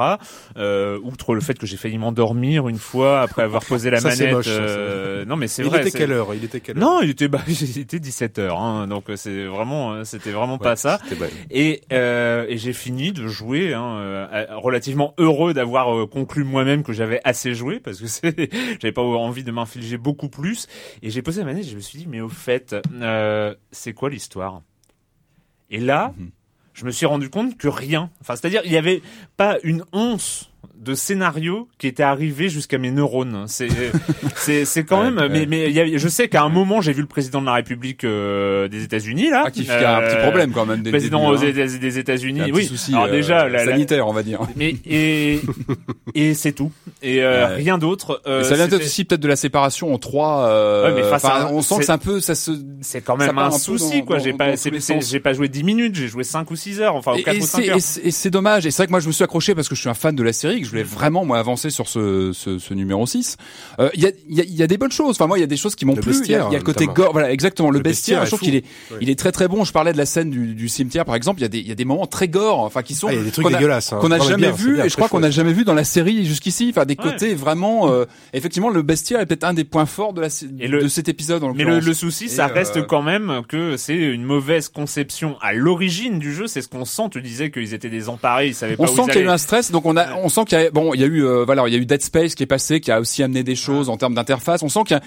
Euh, outre le fait que j'ai failli m'endormir une fois après avoir posé la Ça, manette. moche, ça, ça. euh, non, mais c'est Il vrai. était quelle heure? Il était quelle heure? Non, il était, bah, il était 17 heures. Hein, donc euh, c'est vraiment, c'était vraiment pas ça. Et, euh, et j'ai fini de jouer, hein, relativement heureux d'avoir conclu moi-même que j'avais assez joué parce que j'avais pas envie de m'infliger beaucoup plus. Et j'ai posé la manette, et je me suis dit, mais au fait, c'est quoi l'histoire? Et là, Mhm. Je me suis rendu compte que rien. Enfin, c'est-à-dire, il y avait pas une once de scénario qui était arrivé jusqu'à mes neurones. C'est c'est c'est quand Ouais, même ouais. mais mais il y a- je sais qu'à un moment j'ai vu le président de la République euh, des États-Unis là Ah, qui qui a un petit euh, problème quand même. le président hein. Des États-Unis oui souci, alors euh, déjà la- sanitaire, on va dire. mais et et c'est tout et euh, rien d'autre euh, ça vient peut-être aussi peut-être de la séparation en trois. euh, Ouais, mais face enfin, à- on sent que c'est un peu ça se. c'est quand même un souci quoi j'ai pas j'ai pas joué 10 minutes j'ai joué 5 ou 6 heures enfin ou Et, 4 et ou 5 c'est heures et c'est- dommage. Et c'est vrai que moi je me suis accroché parce que je suis un fan de la série, voulais vraiment moi avancer sur ce, ce, ce numéro 6. Euh, Il y, a, il y, a, il y a des bonnes choses. Enfin moi il y a des choses qui m'ont plu. Il y a, bestiaire, il y a le côté notamment. gore. Voilà exactement. Le, Le bestiaire. bestiaire je trouve qu'il est il est très très bon. Je parlais de la scène du, du cimetière par exemple. Il y a des il y a des moments très gore. Enfin qui sont Ah, il y a des trucs qu'on a- dégueulasses. hein. qu'on n'a Non, mais jamais bien, vu bien, et je crois qu'on n'a jamais vu dans la série jusqu'ici. Enfin des Ouais. côtés vraiment. euh, effectivement le bestiaire est peut-être un des points forts de la Et le- de cet épisode. En Mais le, le souci, Et, ça reste euh, quand même que c'est une mauvaise conception à l'origine du jeu. C'est ce qu'on sent. Tu disais qu'ils étaient désemparés, ils savaient pas On sent qu'il y a eu un stress, donc on a, on sent qu'il y bon, il y a eu, euh, voilà, il y a eu Dead Space qui est passé, qui a aussi amené des choses en termes d'interface. On sent qu'il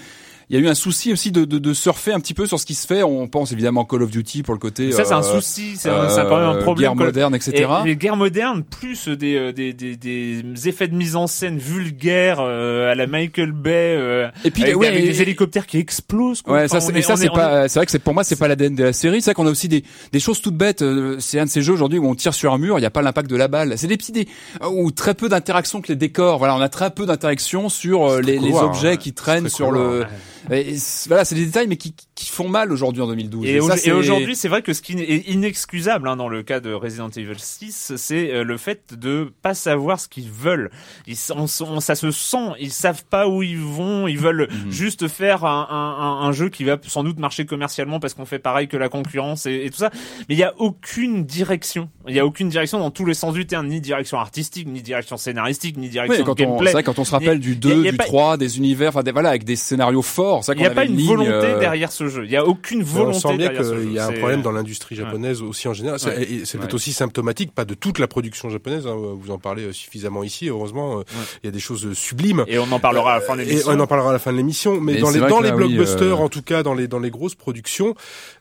il y a eu un souci aussi de, de, de surfer un petit peu sur ce qui se fait. On pense évidemment Call of Duty pour le côté. Ça, c'est un euh, souci. C'est un- un euh, problème. Guerre moderne, etc. Et les guerres modernes, plus des, euh, des, des, des effets de mise en scène vulgaires euh, à la Michael Bay, euh, Et puis, avec, ouais, avec et- des hélicoptères qui explosent. Quoi. Ouais, Enfin, ça, est- et ça, c'est pas, c'est vrai que c'est, pour moi, c'est pas l'ADN de la série. C'est vrai qu'on a aussi des, des choses toutes bêtes. C'est un de ces jeux aujourd'hui où on tire sur un mur, il n'y a pas l'impact de la balle. C'est des petits, des, ou très peu d'interaction avec les décors. Voilà, on a très peu d'interaction sur les, les objets qui traînent sur le. Et voilà, c'est des détails, mais qui, qui font mal aujourd'hui en 2012. Et, aujourd'hui, c'est vrai que ce qui est inexcusable hein, dans le cas de Resident Evil 6, c'est euh, le fait de pas savoir ce qu'ils veulent. Ils, on, on- ça se sent, ils savent pas où ils vont, ils veulent Mhm. juste faire un, un- jeu qui va sans doute marcher commercialement parce qu'on fait pareil que la concurrence et, et tout ça. Mais il y a aucune direction. Il y a aucune direction dans tous les sens du terme, ni direction artistique, ni direction scénaristique, ni Oui, direction quand on, gameplay. c'est vrai, quand on se rappelle du 2, y a- y a du pas- 3, des univers, enfin voilà, avec des scénarios forts, Il n'y a pas une ligne, volonté euh, derrière ce jeu. Il y a aucune Mais volonté on sent bien qu'il y a un problème dans l'industrie japonaise aussi en général. C'est- Ouais. peut-être Ouais. aussi symptomatique, pas de toute la production japonaise. hein, vous en parlez euh, suffisamment ici. Heureusement, euh, il y a des choses sublimes. Et on en parlera à la fin de Et l'émission. on en parlera à la fin de l'émission, mais, Mais dans les dans les là, oui, blockbusters, euh, en tout cas dans les dans les grosses productions,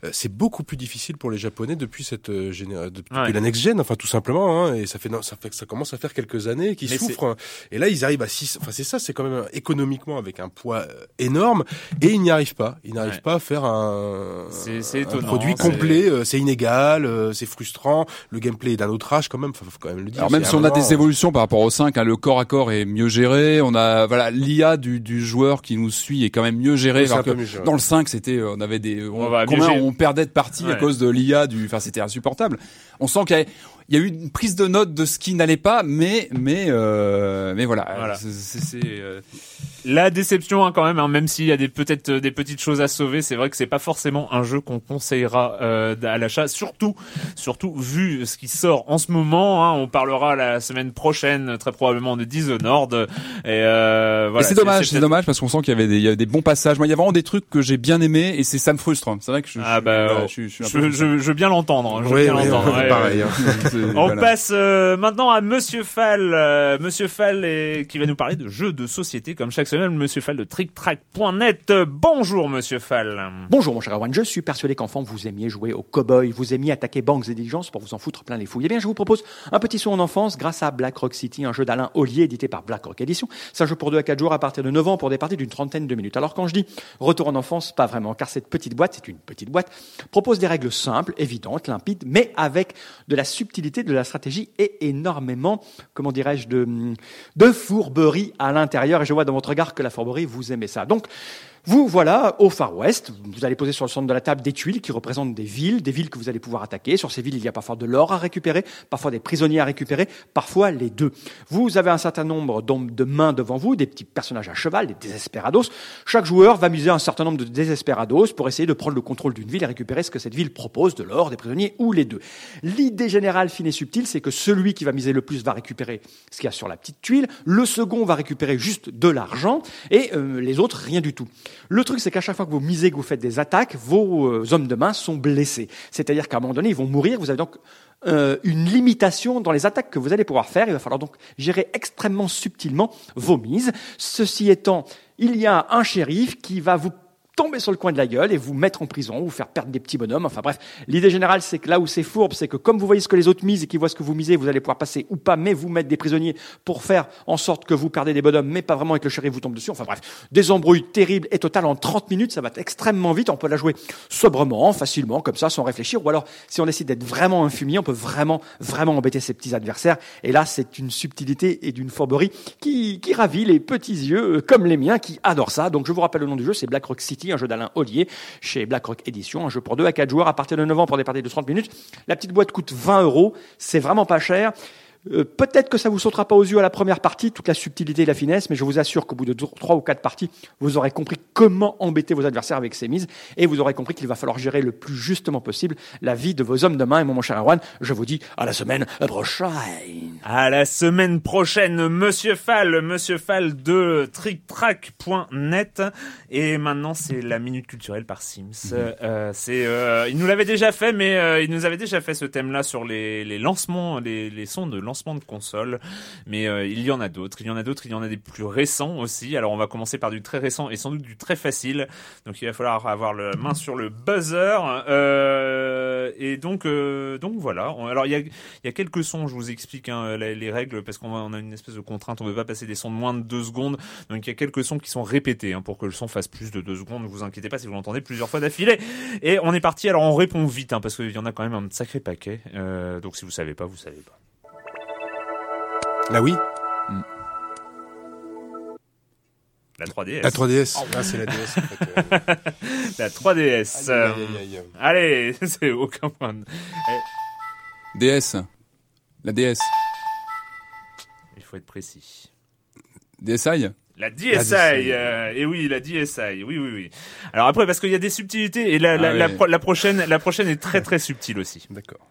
euh, c'est beaucoup plus difficile pour les Japonais depuis cette euh, géné- depuis Ouais. la next gen, enfin tout simplement. Hein, et ça fait non, ça fait que ça commence à faire quelques années qu'ils souffrent. hein. Et là, ils arrivent à six. Enfin c'est ça, c'est quand même euh, économiquement avec un poids euh, énorme, et ils n'y arrivent pas. Ils n'arrivent Ouais. pas à faire un, C'est- c'est un étonnant, produit c'est- complet. euh, C'est inégal, euh, c'est frustrant. Le gameplay est d'un autre âge quand même. Enfin, faut quand même le dire. Alors même si on a des évolutions par rapport au 5, hein, le corps à corps est mieux géré, on a voilà l'IA du, du joueur qui nous suit est quand même mieux géré. Oui, c'est alors un peu que mieux géré. dans le 5, c'était euh, on avait des on, On combien on perdait de parties à Ouais. cause de l'IA du enfin c'était insupportable. On sent qu'il y a il y a eu une prise de note de ce qui n'allait pas, mais mais euh, mais voilà, Voilà. C'est- c'est c'est, euh, La déception hein, quand même, hein, même s'il y a des peut-être euh, des petites choses à sauver, c'est vrai que c'est pas forcément un jeu qu'on conseillera euh, à l'achat, surtout surtout vu ce qui sort en ce moment. Hein, on parlera la semaine prochaine très probablement de Dishonored. Et euh, voilà, et c'est dommage, c'est dommage parce qu'on sent qu'il y avait des il y avait des bons passages. Moi, il y a vraiment des trucs que j'ai bien aimés et c'est ça me frustre. C'est vrai que je, Ah je- bah, je, suis- je veux bien l'entendre. Je veux Oui, bien oui, l'entendre. ouais, ouais, pareil. On voilà. passe euh, maintenant à Monsieur Fall. Euh, Monsieur Fall est- qui va nous parler de jeux de société comme chaque semaine. Monsieur Fall de TrickTrack.net. Bonjour Monsieur Fall. Bonjour mon cher Erwan, je suis persuadé qu'enfant vous aimiez jouer au cow-boy, vous aimiez attaquer banques et diligences pour vous en foutre plein les fouilles. Eh bien je vous propose un petit saut en enfance grâce à Black Rock City, un jeu d'Alain Ollier édité par Black Rock Edition. C'est un jeu pour 2 à 4 jours à partir de 9 ans pour des parties d'une trentaine de minutes. Alors quand je dis retour en enfance, pas vraiment, car cette petite boîte, c'est une petite boîte, propose des règles simples, évidentes, limpides, mais avec de la subtilité, de la stratégie et énormément, comment dirais-je, de, de fourberie à l'intérieur. Et je vois dans votre regard que la fourberie, vous aimez ça. Donc, vous voilà au Far West. Vous allez poser sur le centre de la table des tuiles qui représentent des villes, des villes que vous allez pouvoir attaquer. Sur ces villes, il y a parfois de l'or à récupérer, parfois des prisonniers à récupérer, parfois les deux. Vous avez un certain nombre de mains devant vous, des petits personnages à cheval, des désesperados. Chaque joueur va miser un certain nombre de désesperados pour essayer de prendre le contrôle d'une ville et récupérer ce que cette ville propose, de l'or, des prisonniers ou les deux. L'idée générale fine et subtile, c'est que celui qui va miser le plus va récupérer ce qu'il y a sur la petite tuile, le second va récupérer juste de l'argent et euh, les autres rien du tout. Le truc, c'est qu'à chaque fois que vous misez, que vous faites des attaques, vos euh, hommes de main sont blessés. C'est-à-dire qu'à un moment donné, ils vont mourir. Vous avez donc euh, une limitation dans les attaques que vous allez pouvoir faire. Il va falloir donc gérer extrêmement subtilement vos mises. Ceci étant, il y a un shérif qui va vous tomber sur le coin de la gueule et vous mettre en prison, vous faire perdre des petits bonhommes. Enfin bref, l'idée générale, c'est que là où c'est fourbe, c'est que comme vous voyez ce que les autres misent et qu'ils voient ce que vous misez, vous allez pouvoir passer ou pas, mais vous mettre des prisonniers pour faire en sorte que vous perdez des bonhommes, mais pas vraiment et que le shérif vous tombe dessus. Enfin bref, des embrouilles terribles et totales en 30 minutes, ça va extrêmement vite. On peut la jouer sobrement, facilement, comme ça, sans réfléchir. Ou alors, si on décide d'être vraiment un fumier, on peut vraiment, vraiment embêter ses petits adversaires. Et là, c'est une subtilité et d'une fourberie qui, qui ravit les petits yeux, euh, comme les miens, qui adorent ça. Donc, je vous rappelle le nom du jeu, c'est Black Rock City, un jeu d'Alain Ollier, chez Black Rock Edition, un jeu pour 2 à 4 joueurs à partir de 9 ans pour des parties de 30 minutes. La petite boîte coûte 20 euros. C'est vraiment pas cher. Euh, Peut-être que ça vous sautera pas aux yeux à la première partie, toute la subtilité et la finesse, mais je vous assure qu'au bout de trois ou quatre parties, vous aurez compris comment embêter vos adversaires avec ces mises, et vous aurez compris qu'il va falloir gérer le plus justement possible la vie de vos hommes de main. Et moi, mon cher Erwan, je vous dis à la semaine prochaine. À la semaine prochaine, Monsieur Fall, Monsieur Fall de TrickTrack.net. Et maintenant, c'est la minute culturelle par Sims. Euh, c'est, euh, il nous l'avait déjà fait, mais euh, il nous avait déjà fait ce thème-là sur les, les lancements, les, les sons de lancement de consoles. Mais euh, il y en a d'autres. Il y en a d'autres. Il y en a des plus récents aussi. Alors, on va commencer par du très récent et sans doute du très facile. Donc, il va falloir avoir la main sur le buzzer. Euh, et donc, euh, donc voilà. Alors, il y a, y a quelques sons. Je vous explique hein, les, les règles parce qu'on a une espèce de contrainte. On ne veut pas passer des sons de moins de deux secondes. Donc, il y a quelques sons qui sont répétés hein, pour que le son fasse plus de deux secondes. Ne vous inquiétez pas si vous l'entendez plusieurs fois d'affilée. Et on est parti. Alors, on répond vite hein, parce qu'il y en a quand même un sacré paquet. Donc, si vous savez pas, vous savez pas. Là oui. La 3DS. La 3DS. Ah, c'est la DS en fait. euh. La 3DS. Aïe, aïe, aïe, aïe. Allez, c'est aucun point. DS. La DS. Il faut être précis. DSi La DSI, DSi. euh, et oui, la DSI, oui, oui, oui. Alors après, parce qu'il y a des subtilités, et la, la, Ah la, oui. pro- la prochaine, la prochaine est très très subtile aussi. D'accord.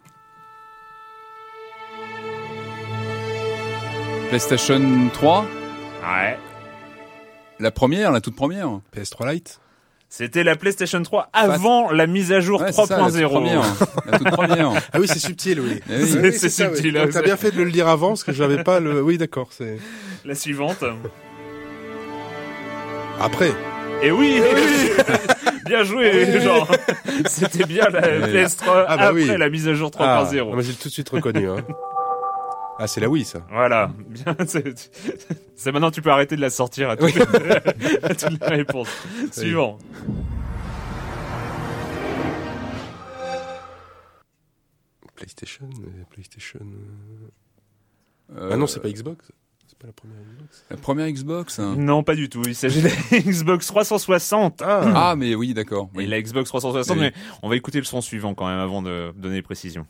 PlayStation 3 Ouais. La première, la toute première PS3 Lite. C'était la PlayStation 3 avant la mise à jour Ouais, c'est ça, la toute 3.0. première. La toute première. Ah oui, c'est subtil, oui. Eh oui. Oui, C'est oui. subtil, hein, T'as bien fait de le dire avant, parce que j'avais pas le. Oui, d'accord. C'est La suivante. après. Et oui, bien joué, genre. C'était bien la Oui. PS3 Ah bah après oui. la mise à jour Ah, 3.0. moi, j'ai tout de suite reconnu. Hein. Ah, c'est la Wii, ça. Voilà, bien. C'est maintenant tu peux arrêter de la sortir à toutes, Oui. les, à toutes les réponses. Suivant. PlayStation, euh, PlayStation. euh, Ah non, c'est pas Xbox. C'est pas la première Xbox. La première Xbox hein. Non, pas du tout. Il s'agit de la Xbox 360. Ah, Ah, mais oui, d'accord. Et Oui. la Xbox 360, Oui. mais on va écouter le son suivant quand même avant de donner les précisions.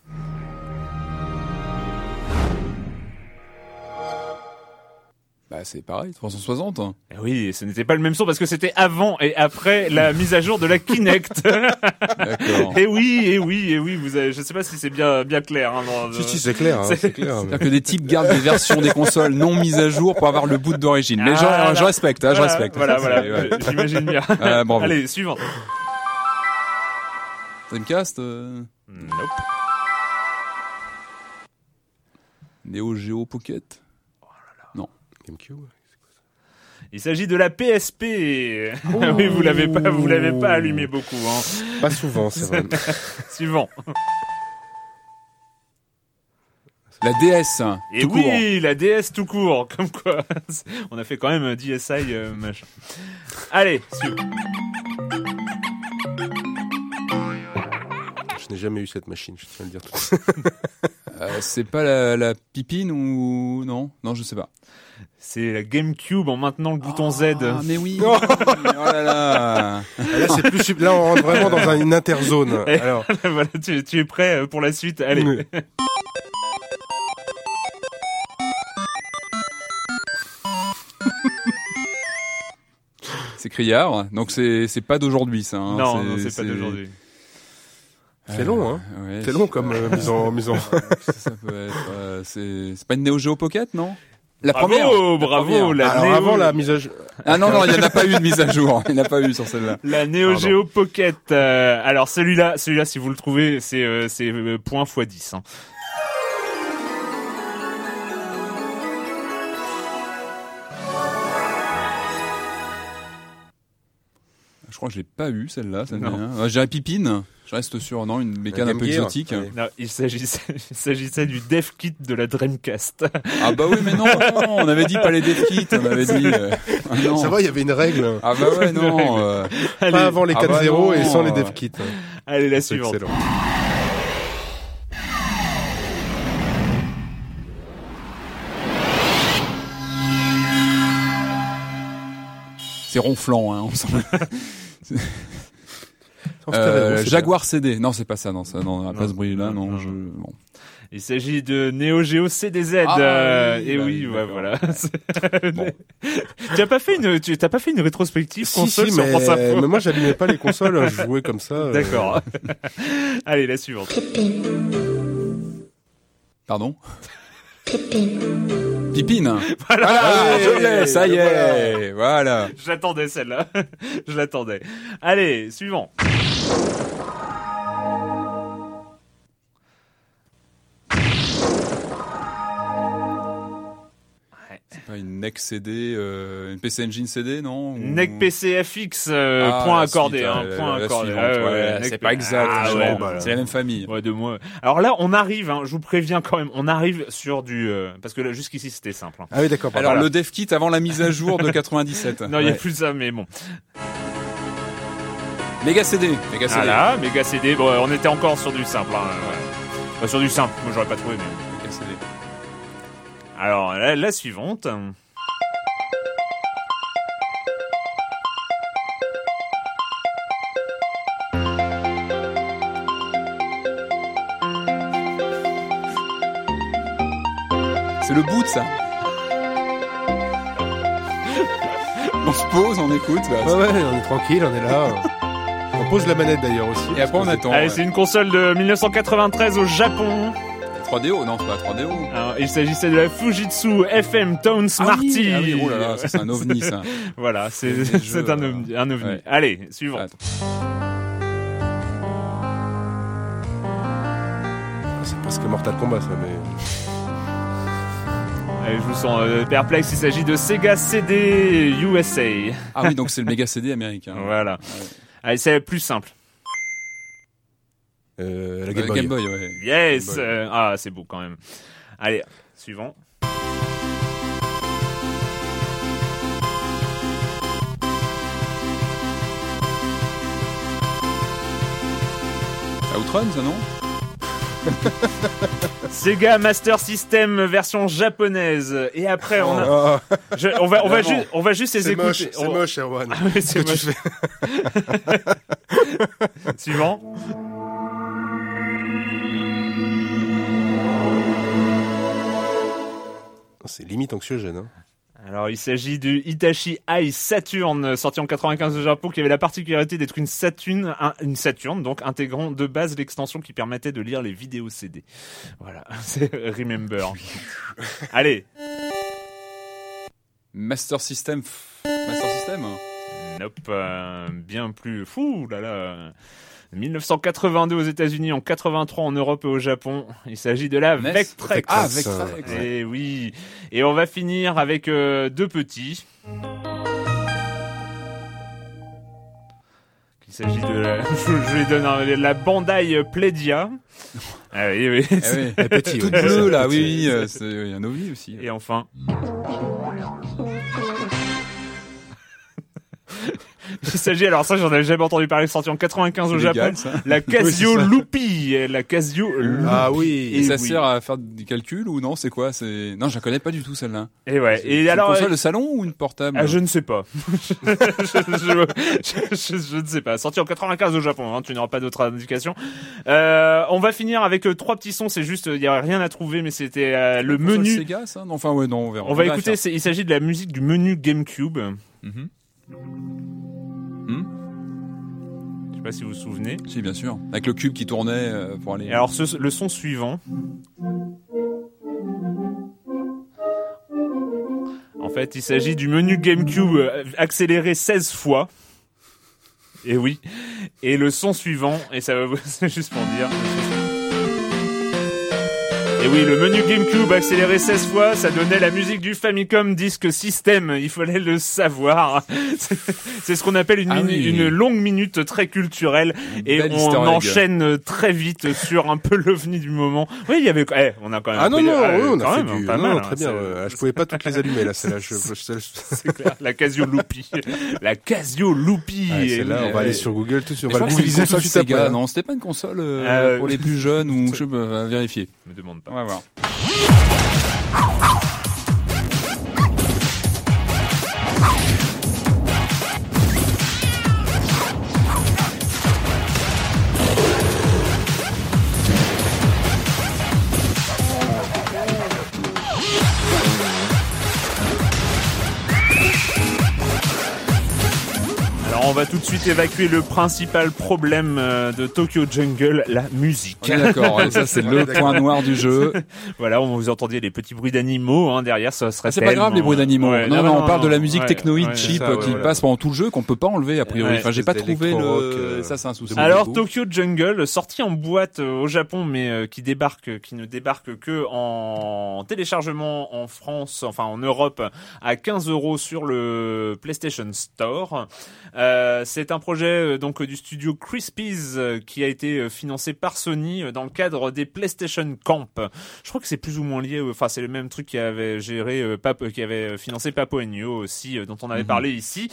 Bah, c'est pareil, 360. hein. Eh Oui, et ce n'était pas le même son parce que c'était avant et après la mise à jour de la Kinect. D'accord. et oui, et oui, et oui, vous avez, je sais pas si c'est bien, bien clair. Hein, si, si, c'est clair. hein, c'est- clair. mais- C'est-à-dire que des types gardent des versions des consoles non mises à jour pour avoir le boot d'origine. Les Ah, gens, là. je respecte, hein, je Voilà, respecte. Voilà, ouais. j'imagine bien. Ah, bravo. Allez, suivant. Dreamcast, euh, Nope. Neo Geo Pocket? GameCube. Il s'agit de la PSP. oui, vous l'avez pas, vous l'avez pas allumé beaucoup. Hein. Pas souvent, c'est vrai. Suivant. La DS. Et tout oui, court. la DS tout court, comme quoi. On a fait quand même un DSi euh, machin. Allez, suivant. Je n'ai jamais eu cette machine, je tiens à le dire tout. Euh, c'est pas la, la pipine ou non? Non, je sais pas. C'est la GameCube en maintenant le bouton Z. Ah, mais oui. oh là là. Ah, Là, c'est plus Là, on rentre vraiment dans un- une interzone. Alors, voilà, tu, tu es prêt euh, pour la suite Allez. Oui. C'est criard, donc c'est c'est pas d'aujourd'hui ça. hein. non, non, c'est pas d'aujourd'hui. c'est long, hein. Ouais, C'est long comme euh, mise en mise en. ça, ça peut être. euh, c'est c'est pas une Neo Geo Pocket, non? La Bravo, première. La bravo, première. la Alors Neo- avant la mise à jour. Ah non non, il y en a pas eu de mise à jour. Il n'y en a pas eu sur celle-là. La Neo Pardon. Geo Pocket. euh, alors celui-là, celui-là, si vous le trouvez, c'est euh, c'est euh, point x 10. Hein. Crois que je l'ai pas eu celle-là. Celle Non. euh, J'irais Pipine. Je reste sur non une mécane un peu Gear. exotique. Ouais. Non, il s'agissait, du Dev Kit de la Dreamcast. Ah bah oui mais non, non, on avait dit pas les dev kits, on avait dit. euh, ah non. Ça va, il y avait une règle. Ah bah ouais non. euh, Pas avant les Ah 4-0 bah non. et sans les dev kits. allez, la C'est suivante. excellent. c'est ronflant hein. On sent... Euh, Jaguar CD. Non c'est pas ça non ça non à pas ce bruit là non, Non, je. Bon. Il s'agit de Neo Geo CDZ. Ah, euh, oui, et bah oui, voilà. Bon. tu as pas fait une, tu t'as pas fait une rétrospective Si, console si, sur mais, France Info mais moi j'allumais pas les consoles, hein, je jouais comme ça. euh, D'accord. Allez, la suivante. Pardon? Pipine. Voilà. Voilà, Ouais, je l'ai, ça y voilà. est, voilà. J'attendais celle-là. Je l'attendais. Allez, suivant. Une NEC CD, euh, une PC Engine CD, non Ou- NEC PC FX, euh, Ah, point accordé, hein, point accordé. Ah, ouais, NEC c'est pas exact, Ah, ouais, bah, c'est la même famille. Ouais, de moi. Alors là, on arrive, hein, je vous préviens quand même, on arrive sur du... euh, parce que là, jusqu'ici, c'était simple. hein. Ah oui, d'accord. Alors le dev kit avant la mise à jour de 97. Non, il y a plus ça, mais bon. Mega CD, Mega CD. Voilà, méga CD. Bon, on était encore sur du simple. Hein, ouais. Enfin, sur du simple, moi j'aurais pas trouvé. Mais... Alors, la, suivante. C'est le bout de ça. on se pose, on écoute. Bah, ouais, ouais, on est tranquille, on est là. on pose la manette d'ailleurs aussi. Et après on attend. Allez, c'est une console de 1993 au Japon. 3DO, non, c'est pas 3DO. Alors, il s'agissait de la Fujitsu FM Tone Ah Smarty. oui, ah oui, oh là là, ça c'est un ovni, ça. Voilà, c'est jeux, un euh, ovni. Un ovni. ouais. Allez, suivant. Attends. C'est presque Mortal Kombat ça, mais. Allez, je vous sens euh, perplexe. Il s'agit de Sega CD USA. Ah oui, donc c'est le méga CD américain. Voilà. Allez, c'est plus simple. Euh, la Euh, Game Boy. Game Boy, ouais. Yes. Game Boy. euh, ah, c'est beau quand même. Allez, suivant. Outrun, ça, non Sega Master System version japonaise. Et après, on a. Je- on va, on va on va juste les c'est écouter. moche, c'est On- moche, Erwan. Ah oui, c'est Ce que moche. tu fais. Suivant. C'est limite anxiogène. Hein. Alors, il s'agit du Hitachi Eye Saturn, sorti en 95 au Japon, qui avait la particularité d'être une Saturn, un- une Saturn, donc intégrant de base l'extension qui permettait de lire les vidéos CD. Voilà, c'est Remember. Allez, Master System. Master System nope, euh, bien plus fou, là là. 1982 aux États-Unis, en 83 en Europe et au Japon. Il s'agit de la? Vectrex. Ah, Vectrex, ouais. Et oui. Et on va finir avec euh, deux petits. Il s'agit de la... je, lui donne un- la Bandai Pledia. Ah oui, oui. Eh oui. Les petits, Tout ouais. bleu, là, oui, oui, euh, c'est il y a un ovni aussi. Et enfin. Il s'agit, alors ça j'en avais jamais entendu parler, sorti en 95 au Japon. ça. La Casio Oui. La Casio Loopy. Ah oui. Et ça oui. sert à faire des calculs ou non C'est quoi C'est non, je la connais pas du tout celle-là. Et ouais. Et une alors. console de salon ou une portable Ah, je ne sais pas. je, je- je- je ne sais pas. Sorti en 95 au Japon, hein, tu n'auras pas d'autres indications. Euh, on va finir avec euh, trois petits sons. C'est juste, il y a rien à trouver, mais c'était euh, le menu. Sega, ça? Non, enfin ouais, non, on verra. On va verra écouter. Il s'agit de la musique du menu GameCube. Mhm. Je sais pas si vous vous souvenez. Si, bien sûr. Avec le cube qui tournait euh, pour aller. Et alors, ce- le son suivant. En fait, il s'agit du menu GameCube euh, accéléré 16 fois. Et oui. Et le son suivant, et ça va juste pour dire. Et oui, le menu GameCube accéléré 16 fois, ça donnait la musique du Famicom Disk System. Il fallait le savoir. C'est- ce qu'on appelle une, Ah mini- oui. une longue minute très culturelle. Et on enchaîne très vite sur un peu l'ovni du moment. Oui, il y avait, eh, on a quand même. Ah non, non, ah, oui, on a fait même, du. pas non, mal, très hein, bien. ouais. Je pouvais pas toutes les allumer là, celle-là. Je, C'est clair. La Casio Loopy. La Casio Loopy. Ouais, Et celle-là, oui, on va euh, aller sur Google tout de suite. Mais On va le tout de console suite Sega. après. hein. Non, c'était pas une console euh, Euh, pour les plus jeunes ou je à vérifier. Me demande pas. On va voir. Va tout de suite évacuer le principal problème euh, de Tokyo Jungle, la musique. On est d'accord. ouais, ça, c'est le point noir du jeu. Voilà, on vous entendiez les petits bruits d'animaux hein, derrière, ça serait Ah, C'est pas grave les bruits d'animaux. Ouais, non, non, on parle de la musique technoïde cheap qui voilà. passe pendant tout le jeu qu'on peut pas enlever a priori. Enfin, j'ai pas trouvé le. euh, Ça, c'est un souci. Alors. Tokyo Jungle, sorti en boîte euh, au Japon, mais euh, qui débarque, qui ne débarque que en téléchargement en France, enfin en Europe, à 15 euros sur le PlayStation Store. Euh, c'est un projet euh, donc du studio Crispies euh, qui a été euh, financé par Sony euh, dans le cadre des PlayStation Camp. Je crois que c'est plus ou moins lié, euh, enfin c'est le même truc qui avait géré, euh, qui avait financé Papo Ennio aussi, euh, dont on avait Mhm. parlé ici.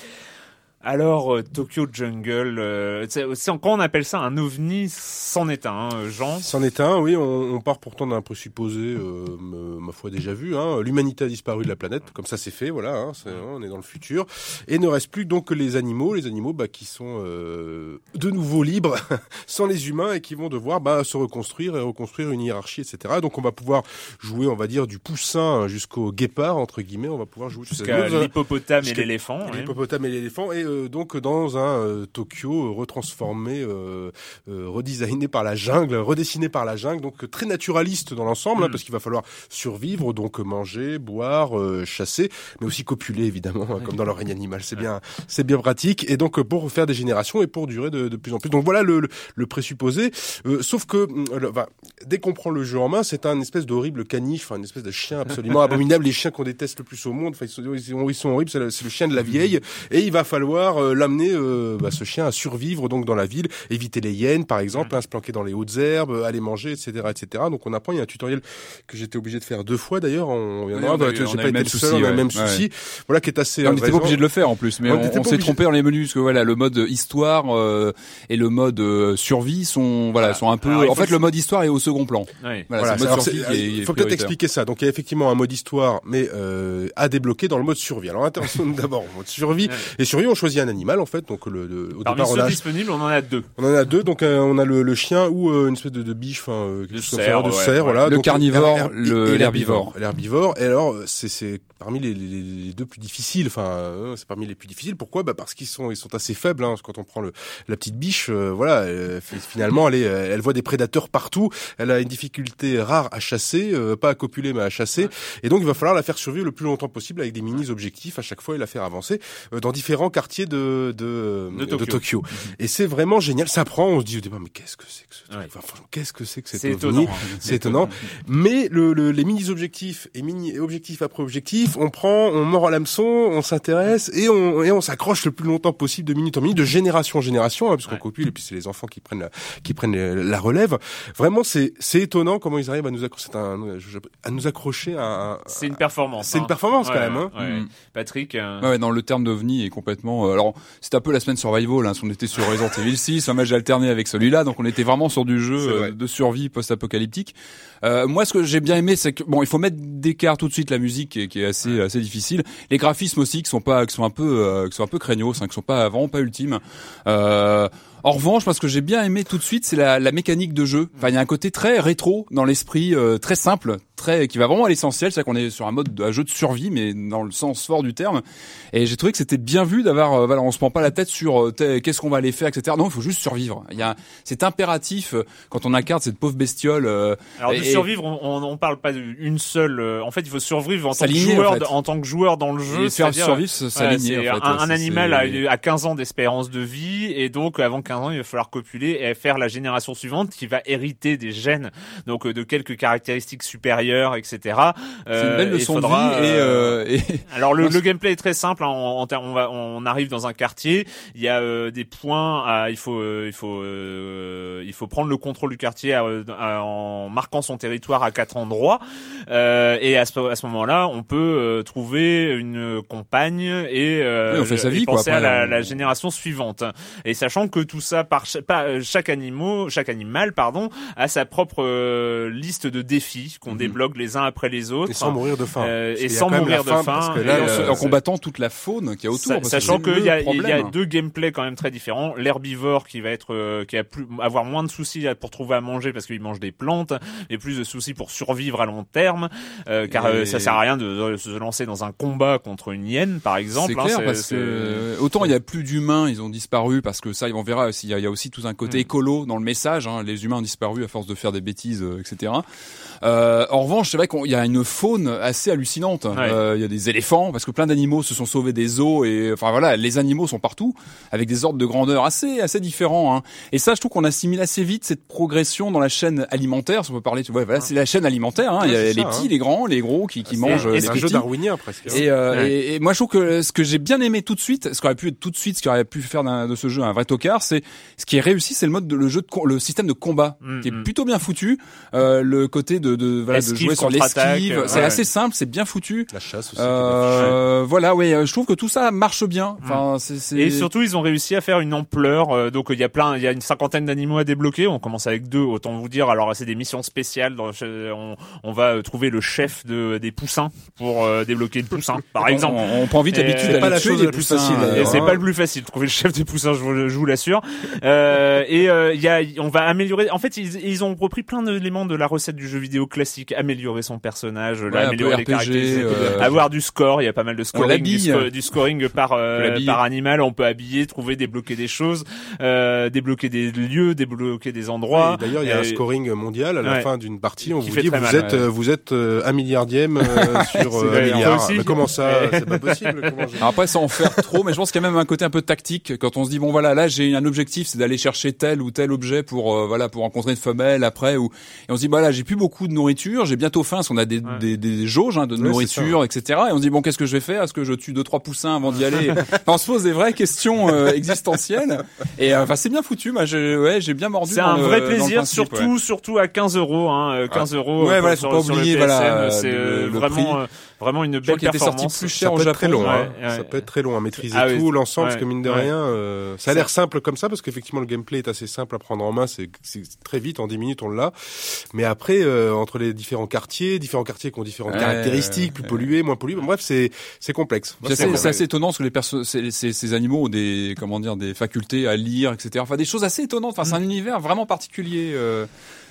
Alors, euh, Tokyo Jungle, euh, c'est, quand on appelle ça un ovni, c'en est un, hein, Jean. C'en est un, oui. On, on part pourtant d'un présupposé, euh, ma foi déjà vu. Hein. L'humanité a disparu de la planète, comme ça c'est fait, voilà. Hein, c'est- on est dans le futur, et ne reste plus donc que les animaux, les animaux bah, qui sont euh, de nouveau libres, sans les humains, et qui vont devoir bah, se reconstruire et reconstruire une hiérarchie, etc. Donc on va pouvoir jouer, on va dire, du poussin jusqu'au guépard entre guillemets. On va pouvoir jouer Jusqu'à l'hippopotame et l'éléphant. L'hippopotame et l'éléphant, et donc dans un euh, Tokyo euh, retransformé, euh, euh, redesigné par la jungle, redessiné par la jungle, donc euh, très naturaliste dans l'ensemble, hein, Mm. parce qu'il va falloir survivre, donc euh, manger, boire, euh, chasser, mais aussi copuler évidemment, hein, comme dans le règne animal, c'est bien, c'est bien pratique, et donc euh, pour faire des générations et pour durer de, de plus en plus. Donc voilà le, le, le présupposé, Euh, sauf que euh, enfin, dès qu'on prend le jeu en main, c'est un espèce d'horrible enfin une espèce de chien absolument abominable, les chiens qu'on déteste le plus au monde, enfin ils sont, ils sont, horribles, c'est le, c'est le chien de la vieille, et il va falloir euh, l'amener, euh, bah, ce chien, à survivre donc dans la ville, éviter les hyènes par exemple, hein, se planquer dans les hautes herbes, euh, aller manger, etc., etc. Donc on apprend, il y a un tutoriel que j'étais obligé de faire deux fois d'ailleurs, on Oui, viendra, on a bah, eu- j'ai on a pas été même le souci, seul, on a le même Ouais. souci, voilà qui est assez. Et on n'était pas obligé de le faire en plus, mais On s'est trompé dans les menus parce que voilà, le mode histoire euh, et le mode euh, survie sont voilà, sont un peu. Alors, en fait, que- le mode histoire est au second plan. Ouais. Voilà, mode survie il faut peut-être expliquer ça. Donc il y a effectivement un mode histoire, mais euh, à débloquer dans le mode survie. Alors attention d'abord au mode survie. Et survie, on choisit un animal en fait. Donc le, le- au Parmi départ, on, ceux a, disponibles, on en a deux. on en a deux. Donc euh, on a le, le chien ou euh, une espèce de, de biche, enfin euh, quelque comme cerf, ça, de ouais, cerf, ouais. voilà. Le Donc, carnivore, l'herbivore. L'herbivore. Et alors euh, c'est parmi les, les, les deux plus difficiles. Enfin, euh, c'est parmi les plus difficiles. Pourquoi? Bah parce qu'ils sont ils sont assez faibles. Hein, quand on prend le la petite biche, euh, voilà, euh, fi- finalement elle est, elle voit des prédateurs partout. Elle a une difficulté rare à chasser, euh, pas à copuler mais à chasser. Et donc il va falloir la faire survivre le plus longtemps possible avec des mini objectifs à chaque fois et la faire avancer euh, dans différents quartiers de de, De Tokyo. Et c'est vraiment génial. Ça prend. On se dit au départ mais qu'est-ce que c'est que ce truc? Ouais. Enfin, franchement, qu'est-ce que c'est que cette C'est ovni? étonnant. c'est étonnant. Mais le, le- les mini objectifs et mini objectifs après objectifs, on prend, on mord à l'hameçon, on s'intéresse et on et on s'accroche le plus longtemps possible de minute en minute, de génération en génération, hein, puisqu'on Ouais. copule et puis c'est les enfants qui prennent la, qui prennent la, relève. Vraiment, c'est c'est étonnant comment ils arrivent à nous accrocher, un- à nous accrocher à. un- C'est une performance. C'est une hein. performance, quand même, hein. ouais. Mm. Patrick. euh, Ouais, ouais, non, le terme d'ovni est complètement. Euh, alors, c'est un peu la semaine survival. Hein, on était sur Resident Evil 6, un match alterné avec celui-là, donc on était vraiment sur du jeu euh, de survie post-apocalyptique. Euh, moi, ce que j'ai bien aimé, c'est que bon, il faut mettre d'écart tout de suite la musique qui est, qui est assez assez difficile. Les graphismes aussi qui sont pas, qui sont un peu, euh, qui sont un peu craignos, hein, qui sont pas vraiment pas ultimes. Euh, en revanche, moi, ce que j'ai bien aimé tout de suite, c'est la, la mécanique de jeu. Enfin, il y a un côté très rétro dans l'esprit, euh, très simple, très qui va vraiment à l'essentiel. C'est qu'on est sur un mode de un jeu de survie, mais dans le sens fort du terme. Et j'ai trouvé que c'était bien vu d'avoir, euh, voilà, on se prend pas la tête sur euh, qu'est-ce qu'on va aller faire, etc. Non, il faut juste survivre. Il y a, c'est impératif euh, quand on incarne cette pauvre bestiole. euh, Alors de survivre, on, on, parle pas d'une seule. euh, en fait, il faut survivre en tant que joueur, en fait. en tant que joueur dans le jeu. et faire c'est-à-dire, survivre, Ouais, s'aligner. en fait. un, animal a, a 15 ans d'espérance de vie et donc avant 15 ans il va falloir copuler et faire la génération suivante qui va hériter des gènes donc euh, de quelques caractéristiques supérieures etc. C'est une belle Euh, leçon faudra, de vie et, euh, et alors le, le gameplay est très simple. hein. On, on, va, on arrive dans un quartier. Il y a des points. À, il faut, il faut, il faut prendre le contrôle du quartier à- à- en marquant son territoire à quatre endroits. Euh, et à ce, à ce moment-là, on peut euh, trouver une compagne et, euh, Oui, on fait sa et vie, quoi, penser à après, la, on- la génération suivante. Et sachant que tout ça, par pas, euh, chaque animal, chaque animal, pardon, a sa propre euh, liste de défis qu'on Mhm. débloque les uns après les autres. Et sans mourir de faim. Euh, et sans mourir de faim, parce que et là, et en, euh, combattant toute la faune qu'il y a autour. Sa- parce sachant qu'il y a, y deux gameplays quand même très différents. L'herbivore qui va être, euh, qui a plus, avoir moins de soucis pour trouver à manger parce qu'il mange des plantes, et plus de soucis pour survivre à long terme, euh, car Et- euh, ça sert à rien de, de se lancer dans un combat contre une hyène, par exemple. C'est hein, clair parce que autant il y a plus d'humains, ils ont disparu parce que ça, on verra. Aussi, Il y a, il y a aussi tout un côté Mm. écolo dans le message. Hein, les humains ont disparu à force de faire des bêtises, euh, etc. Euh, en revanche, c'est vrai qu'il y a une faune assez hallucinante. Euh, Il y a des éléphants parce que plein d'animaux se sont sauvés des eaux et enfin voilà, les animaux sont partout avec des ordres de grandeur assez assez différents. Hein. Et ça, je trouve qu'on assimile assez vite cette progression dans la chaîne alimentaire. Si on peut parler, tu vois, voilà, c'est la chaîne alimentaire. Hein. Il y a les ça, petits, hein. les grands, les gros qui, qui mangent C'est un petits. jeu darwinien presque. Et, euh, Ouais. et, et moi je trouve que ce que j'ai bien aimé tout de suite, ce qui aurait pu être tout de suite, ce qui aurait pu faire de ce jeu un vrai tocard, c'est ce qui est réussi, c'est le mode de, le jeu de le système de combat Mm, qui est mm. plutôt bien foutu, euh, le côté de, de voilà de jouer sur l'esquive. C'est ouais. assez simple, c'est bien foutu. La chasse aussi. Euh, voilà, oui, euh, je trouve que tout ça marche bien. Enfin, c'est, c'est... Et surtout, ils ont réussi à faire une ampleur. euh, donc, il y a plein, il y a une cinquantaine d'animaux à débloquer. On commence avec deux, autant vous dire. Alors, c'est des missions spéciales. Dans- on, on va euh, trouver le chef de, des poussins pour euh, débloquer le poussin, par exemple. on, on prend vite l'habitude c'est pas la chose la plus poussins, facile, euh, c'est hein. pas le plus facile. Trouver le chef des poussins, je vous, je vous l'assure. Euh, et euh, il y a, on va améliorer. En fait, ils, ils ont repris plein d'éléments de la recette du jeu vidéo classique. Améliorer son personnage, Ouais, améliorer les RPG, caractéristiques, euh, avoir du score. Il y a pas mal de scoring, du, sco- du scoring par euh, par animal. On peut habiller, trouver, débloquer des choses, euh, débloquer des lieux, débloquer des endroits. Et D'ailleurs, il y a un scoring mondial à la Ouais. fin d'une partie. On Qui vous dit vous mal, êtes ouais. vous êtes euh, un milliardième euh, sur euh, un on milliard. Mais comment ça C'est pas possible. comment je- Alors après, sans en faire trop, mais je pense qu'il y a même un côté un peu tactique quand on se dit bon voilà, là j'ai un objectif, c'est d'aller chercher tel ou tel objet pour euh, voilà pour rencontrer une femelle après ou et on se dit bah là j'ai plus beaucoup de nourriture, j'ai bientôt faim, parce qu'on a des, Ouais. des, des jauges hein, de Ouais, nourriture, etc. Et on se dit bon qu'est-ce que je vais faire? Est-ce que je tue deux trois poussins avant d'y aller? Enfin, On se pose des vraies questions euh, existentielles et euh, enfin c'est bien foutu. Moi j'ai ouais j'ai bien mordu. C'est un le- vrai plaisir, principe, surtout, ouais. surtout à 15 euros, hein, euh, 15 euros. Ouais, voilà, sur, faut pas sur le oublier, PSN, voilà, c'est euh, vraiment, prix. Vraiment une belle qu'il était sorti performance. plus Ça cher peut être très long. ouais, hein. ouais. Ça peut être très long à maîtriser Ah oui, tout l'ensemble, ouais, parce que mine de ouais. rien, euh, ça a l'air simple comme ça, parce qu'effectivement le gameplay est assez simple à prendre en main. C'est c'est très vite, en 10 minutes on l'a. Mais après, euh, entre les différents quartiers, différents quartiers qui ont différentes Ouais, caractéristiques, plus ouais. pollués, moins pollués. Bref, c'est c'est complexe. C'est assez, étonnant parce que les perso ces, ces, ces animaux ont des comment dire des facultés à lire, etc. Enfin des choses assez étonnantes. Enfin c'est un univers vraiment particulier. euh.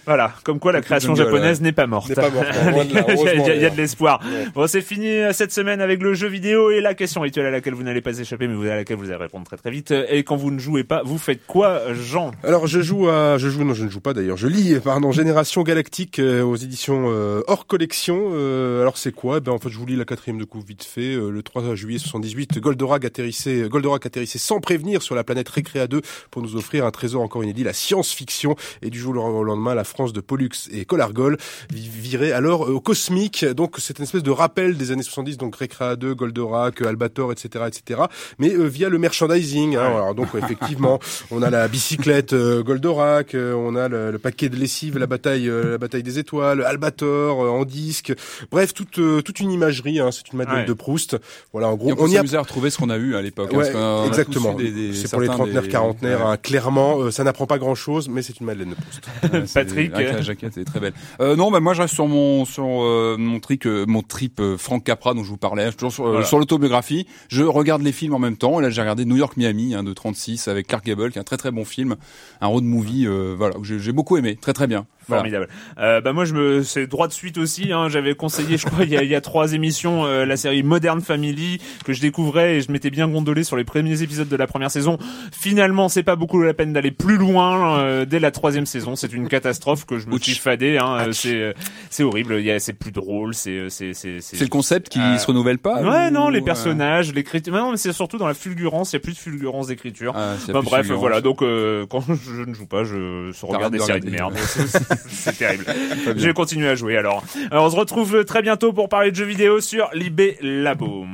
Voilà, comme quoi la création japonaise n'est pas morte. Pas il, y a, il y de l'espoir. Ouais. Bon, c'est fini euh, cette semaine avec le jeu vidéo et la question rituelle à laquelle vous n'allez pas échapper, mais à laquelle vous allez répondre très très vite. Et quand vous ne jouez pas, vous faites quoi, Jean? Alors je joue à, je joue, non je ne joue pas d'ailleurs, je lis, pardon, Génération Galactique euh, aux éditions euh, hors collection. Euh, alors c'est quoi? Eh Ben en fait je vous lis la quatrième de coup vite fait. Euh, le 3 juillet 78, Goldorak atterrissait, Goldorak atterrissait sans prévenir sur la planète Récréa 2 pour nous offrir un trésor encore inédit, la science-fiction. Et du jour au lendemain, la France de Pollux et Colargol vi- virait alors euh, au cosmique. Donc c'est une espèce de rappel des années 70, donc Récréa 2, Goldorak, euh, Albator, etc., etc. Mais euh, via le merchandising. hein. alors donc effectivement, on a la bicyclette euh, Goldorak, euh, on a le, le paquet de lessive, la bataille, euh, la bataille des étoiles, Albator euh, en disque. Bref, toute euh, toute une imagerie. hein, c'est une Madeleine Ouais. de Proust. Voilà, en gros, Et on on y a à retrouver ce qu'on a eu à l'époque. hein, Ouais, tous exactement. C'est pour les trentenaires, des- quarantenaires. ouais. hein, clairement, euh, ça n'apprend pas grand-chose, mais c'est une Madeleine de Proust. Patrick. avec la jaquette elle est très belle. Euh, non, bah moi je reste sur mon sur euh, mon trick, euh, mon trip euh, Frank Capra dont je vous parlais, Je suis toujours sur, euh, Voilà. sur l'autobiographie. Je regarde les films en même temps. Et là j'ai regardé New York Miami hein, de 36 avec Clark Gable, qui est un très très bon film, un road movie, euh, voilà, que j'ai beaucoup aimé, très très bien. Voilà. Formidable. Euh, bah moi je me c'est droit de suite aussi. Hein, J'avais conseillé, je crois, il y a, il y a trois émissions, euh, la série Modern Family que je découvrais et je m'étais bien gondolé sur les premiers épisodes de la première saison. Finalement, c'est pas beaucoup la peine d'aller plus loin euh, dès la troisième saison. C'est une catastrophe que je me Ouch. suis fadé. Hein, euh, c'est euh, c'est horrible. C'est plus drôle. C'est c'est c'est C'est le concept qui Euh, se renouvelle pas. Ouais, ou- non, les personnages, l'écriture. Non, mais c'est surtout dans la fulgurance. Il y a plus de fulgurance d'écriture. Ah, Bah, bref, voilà. Donc euh, quand je ne joue pas, je regarde des séries de merde. c'est terrible. Je vais continuer à jouer alors. alors. On se retrouve très bientôt pour parler de jeux vidéo sur Libé Labo.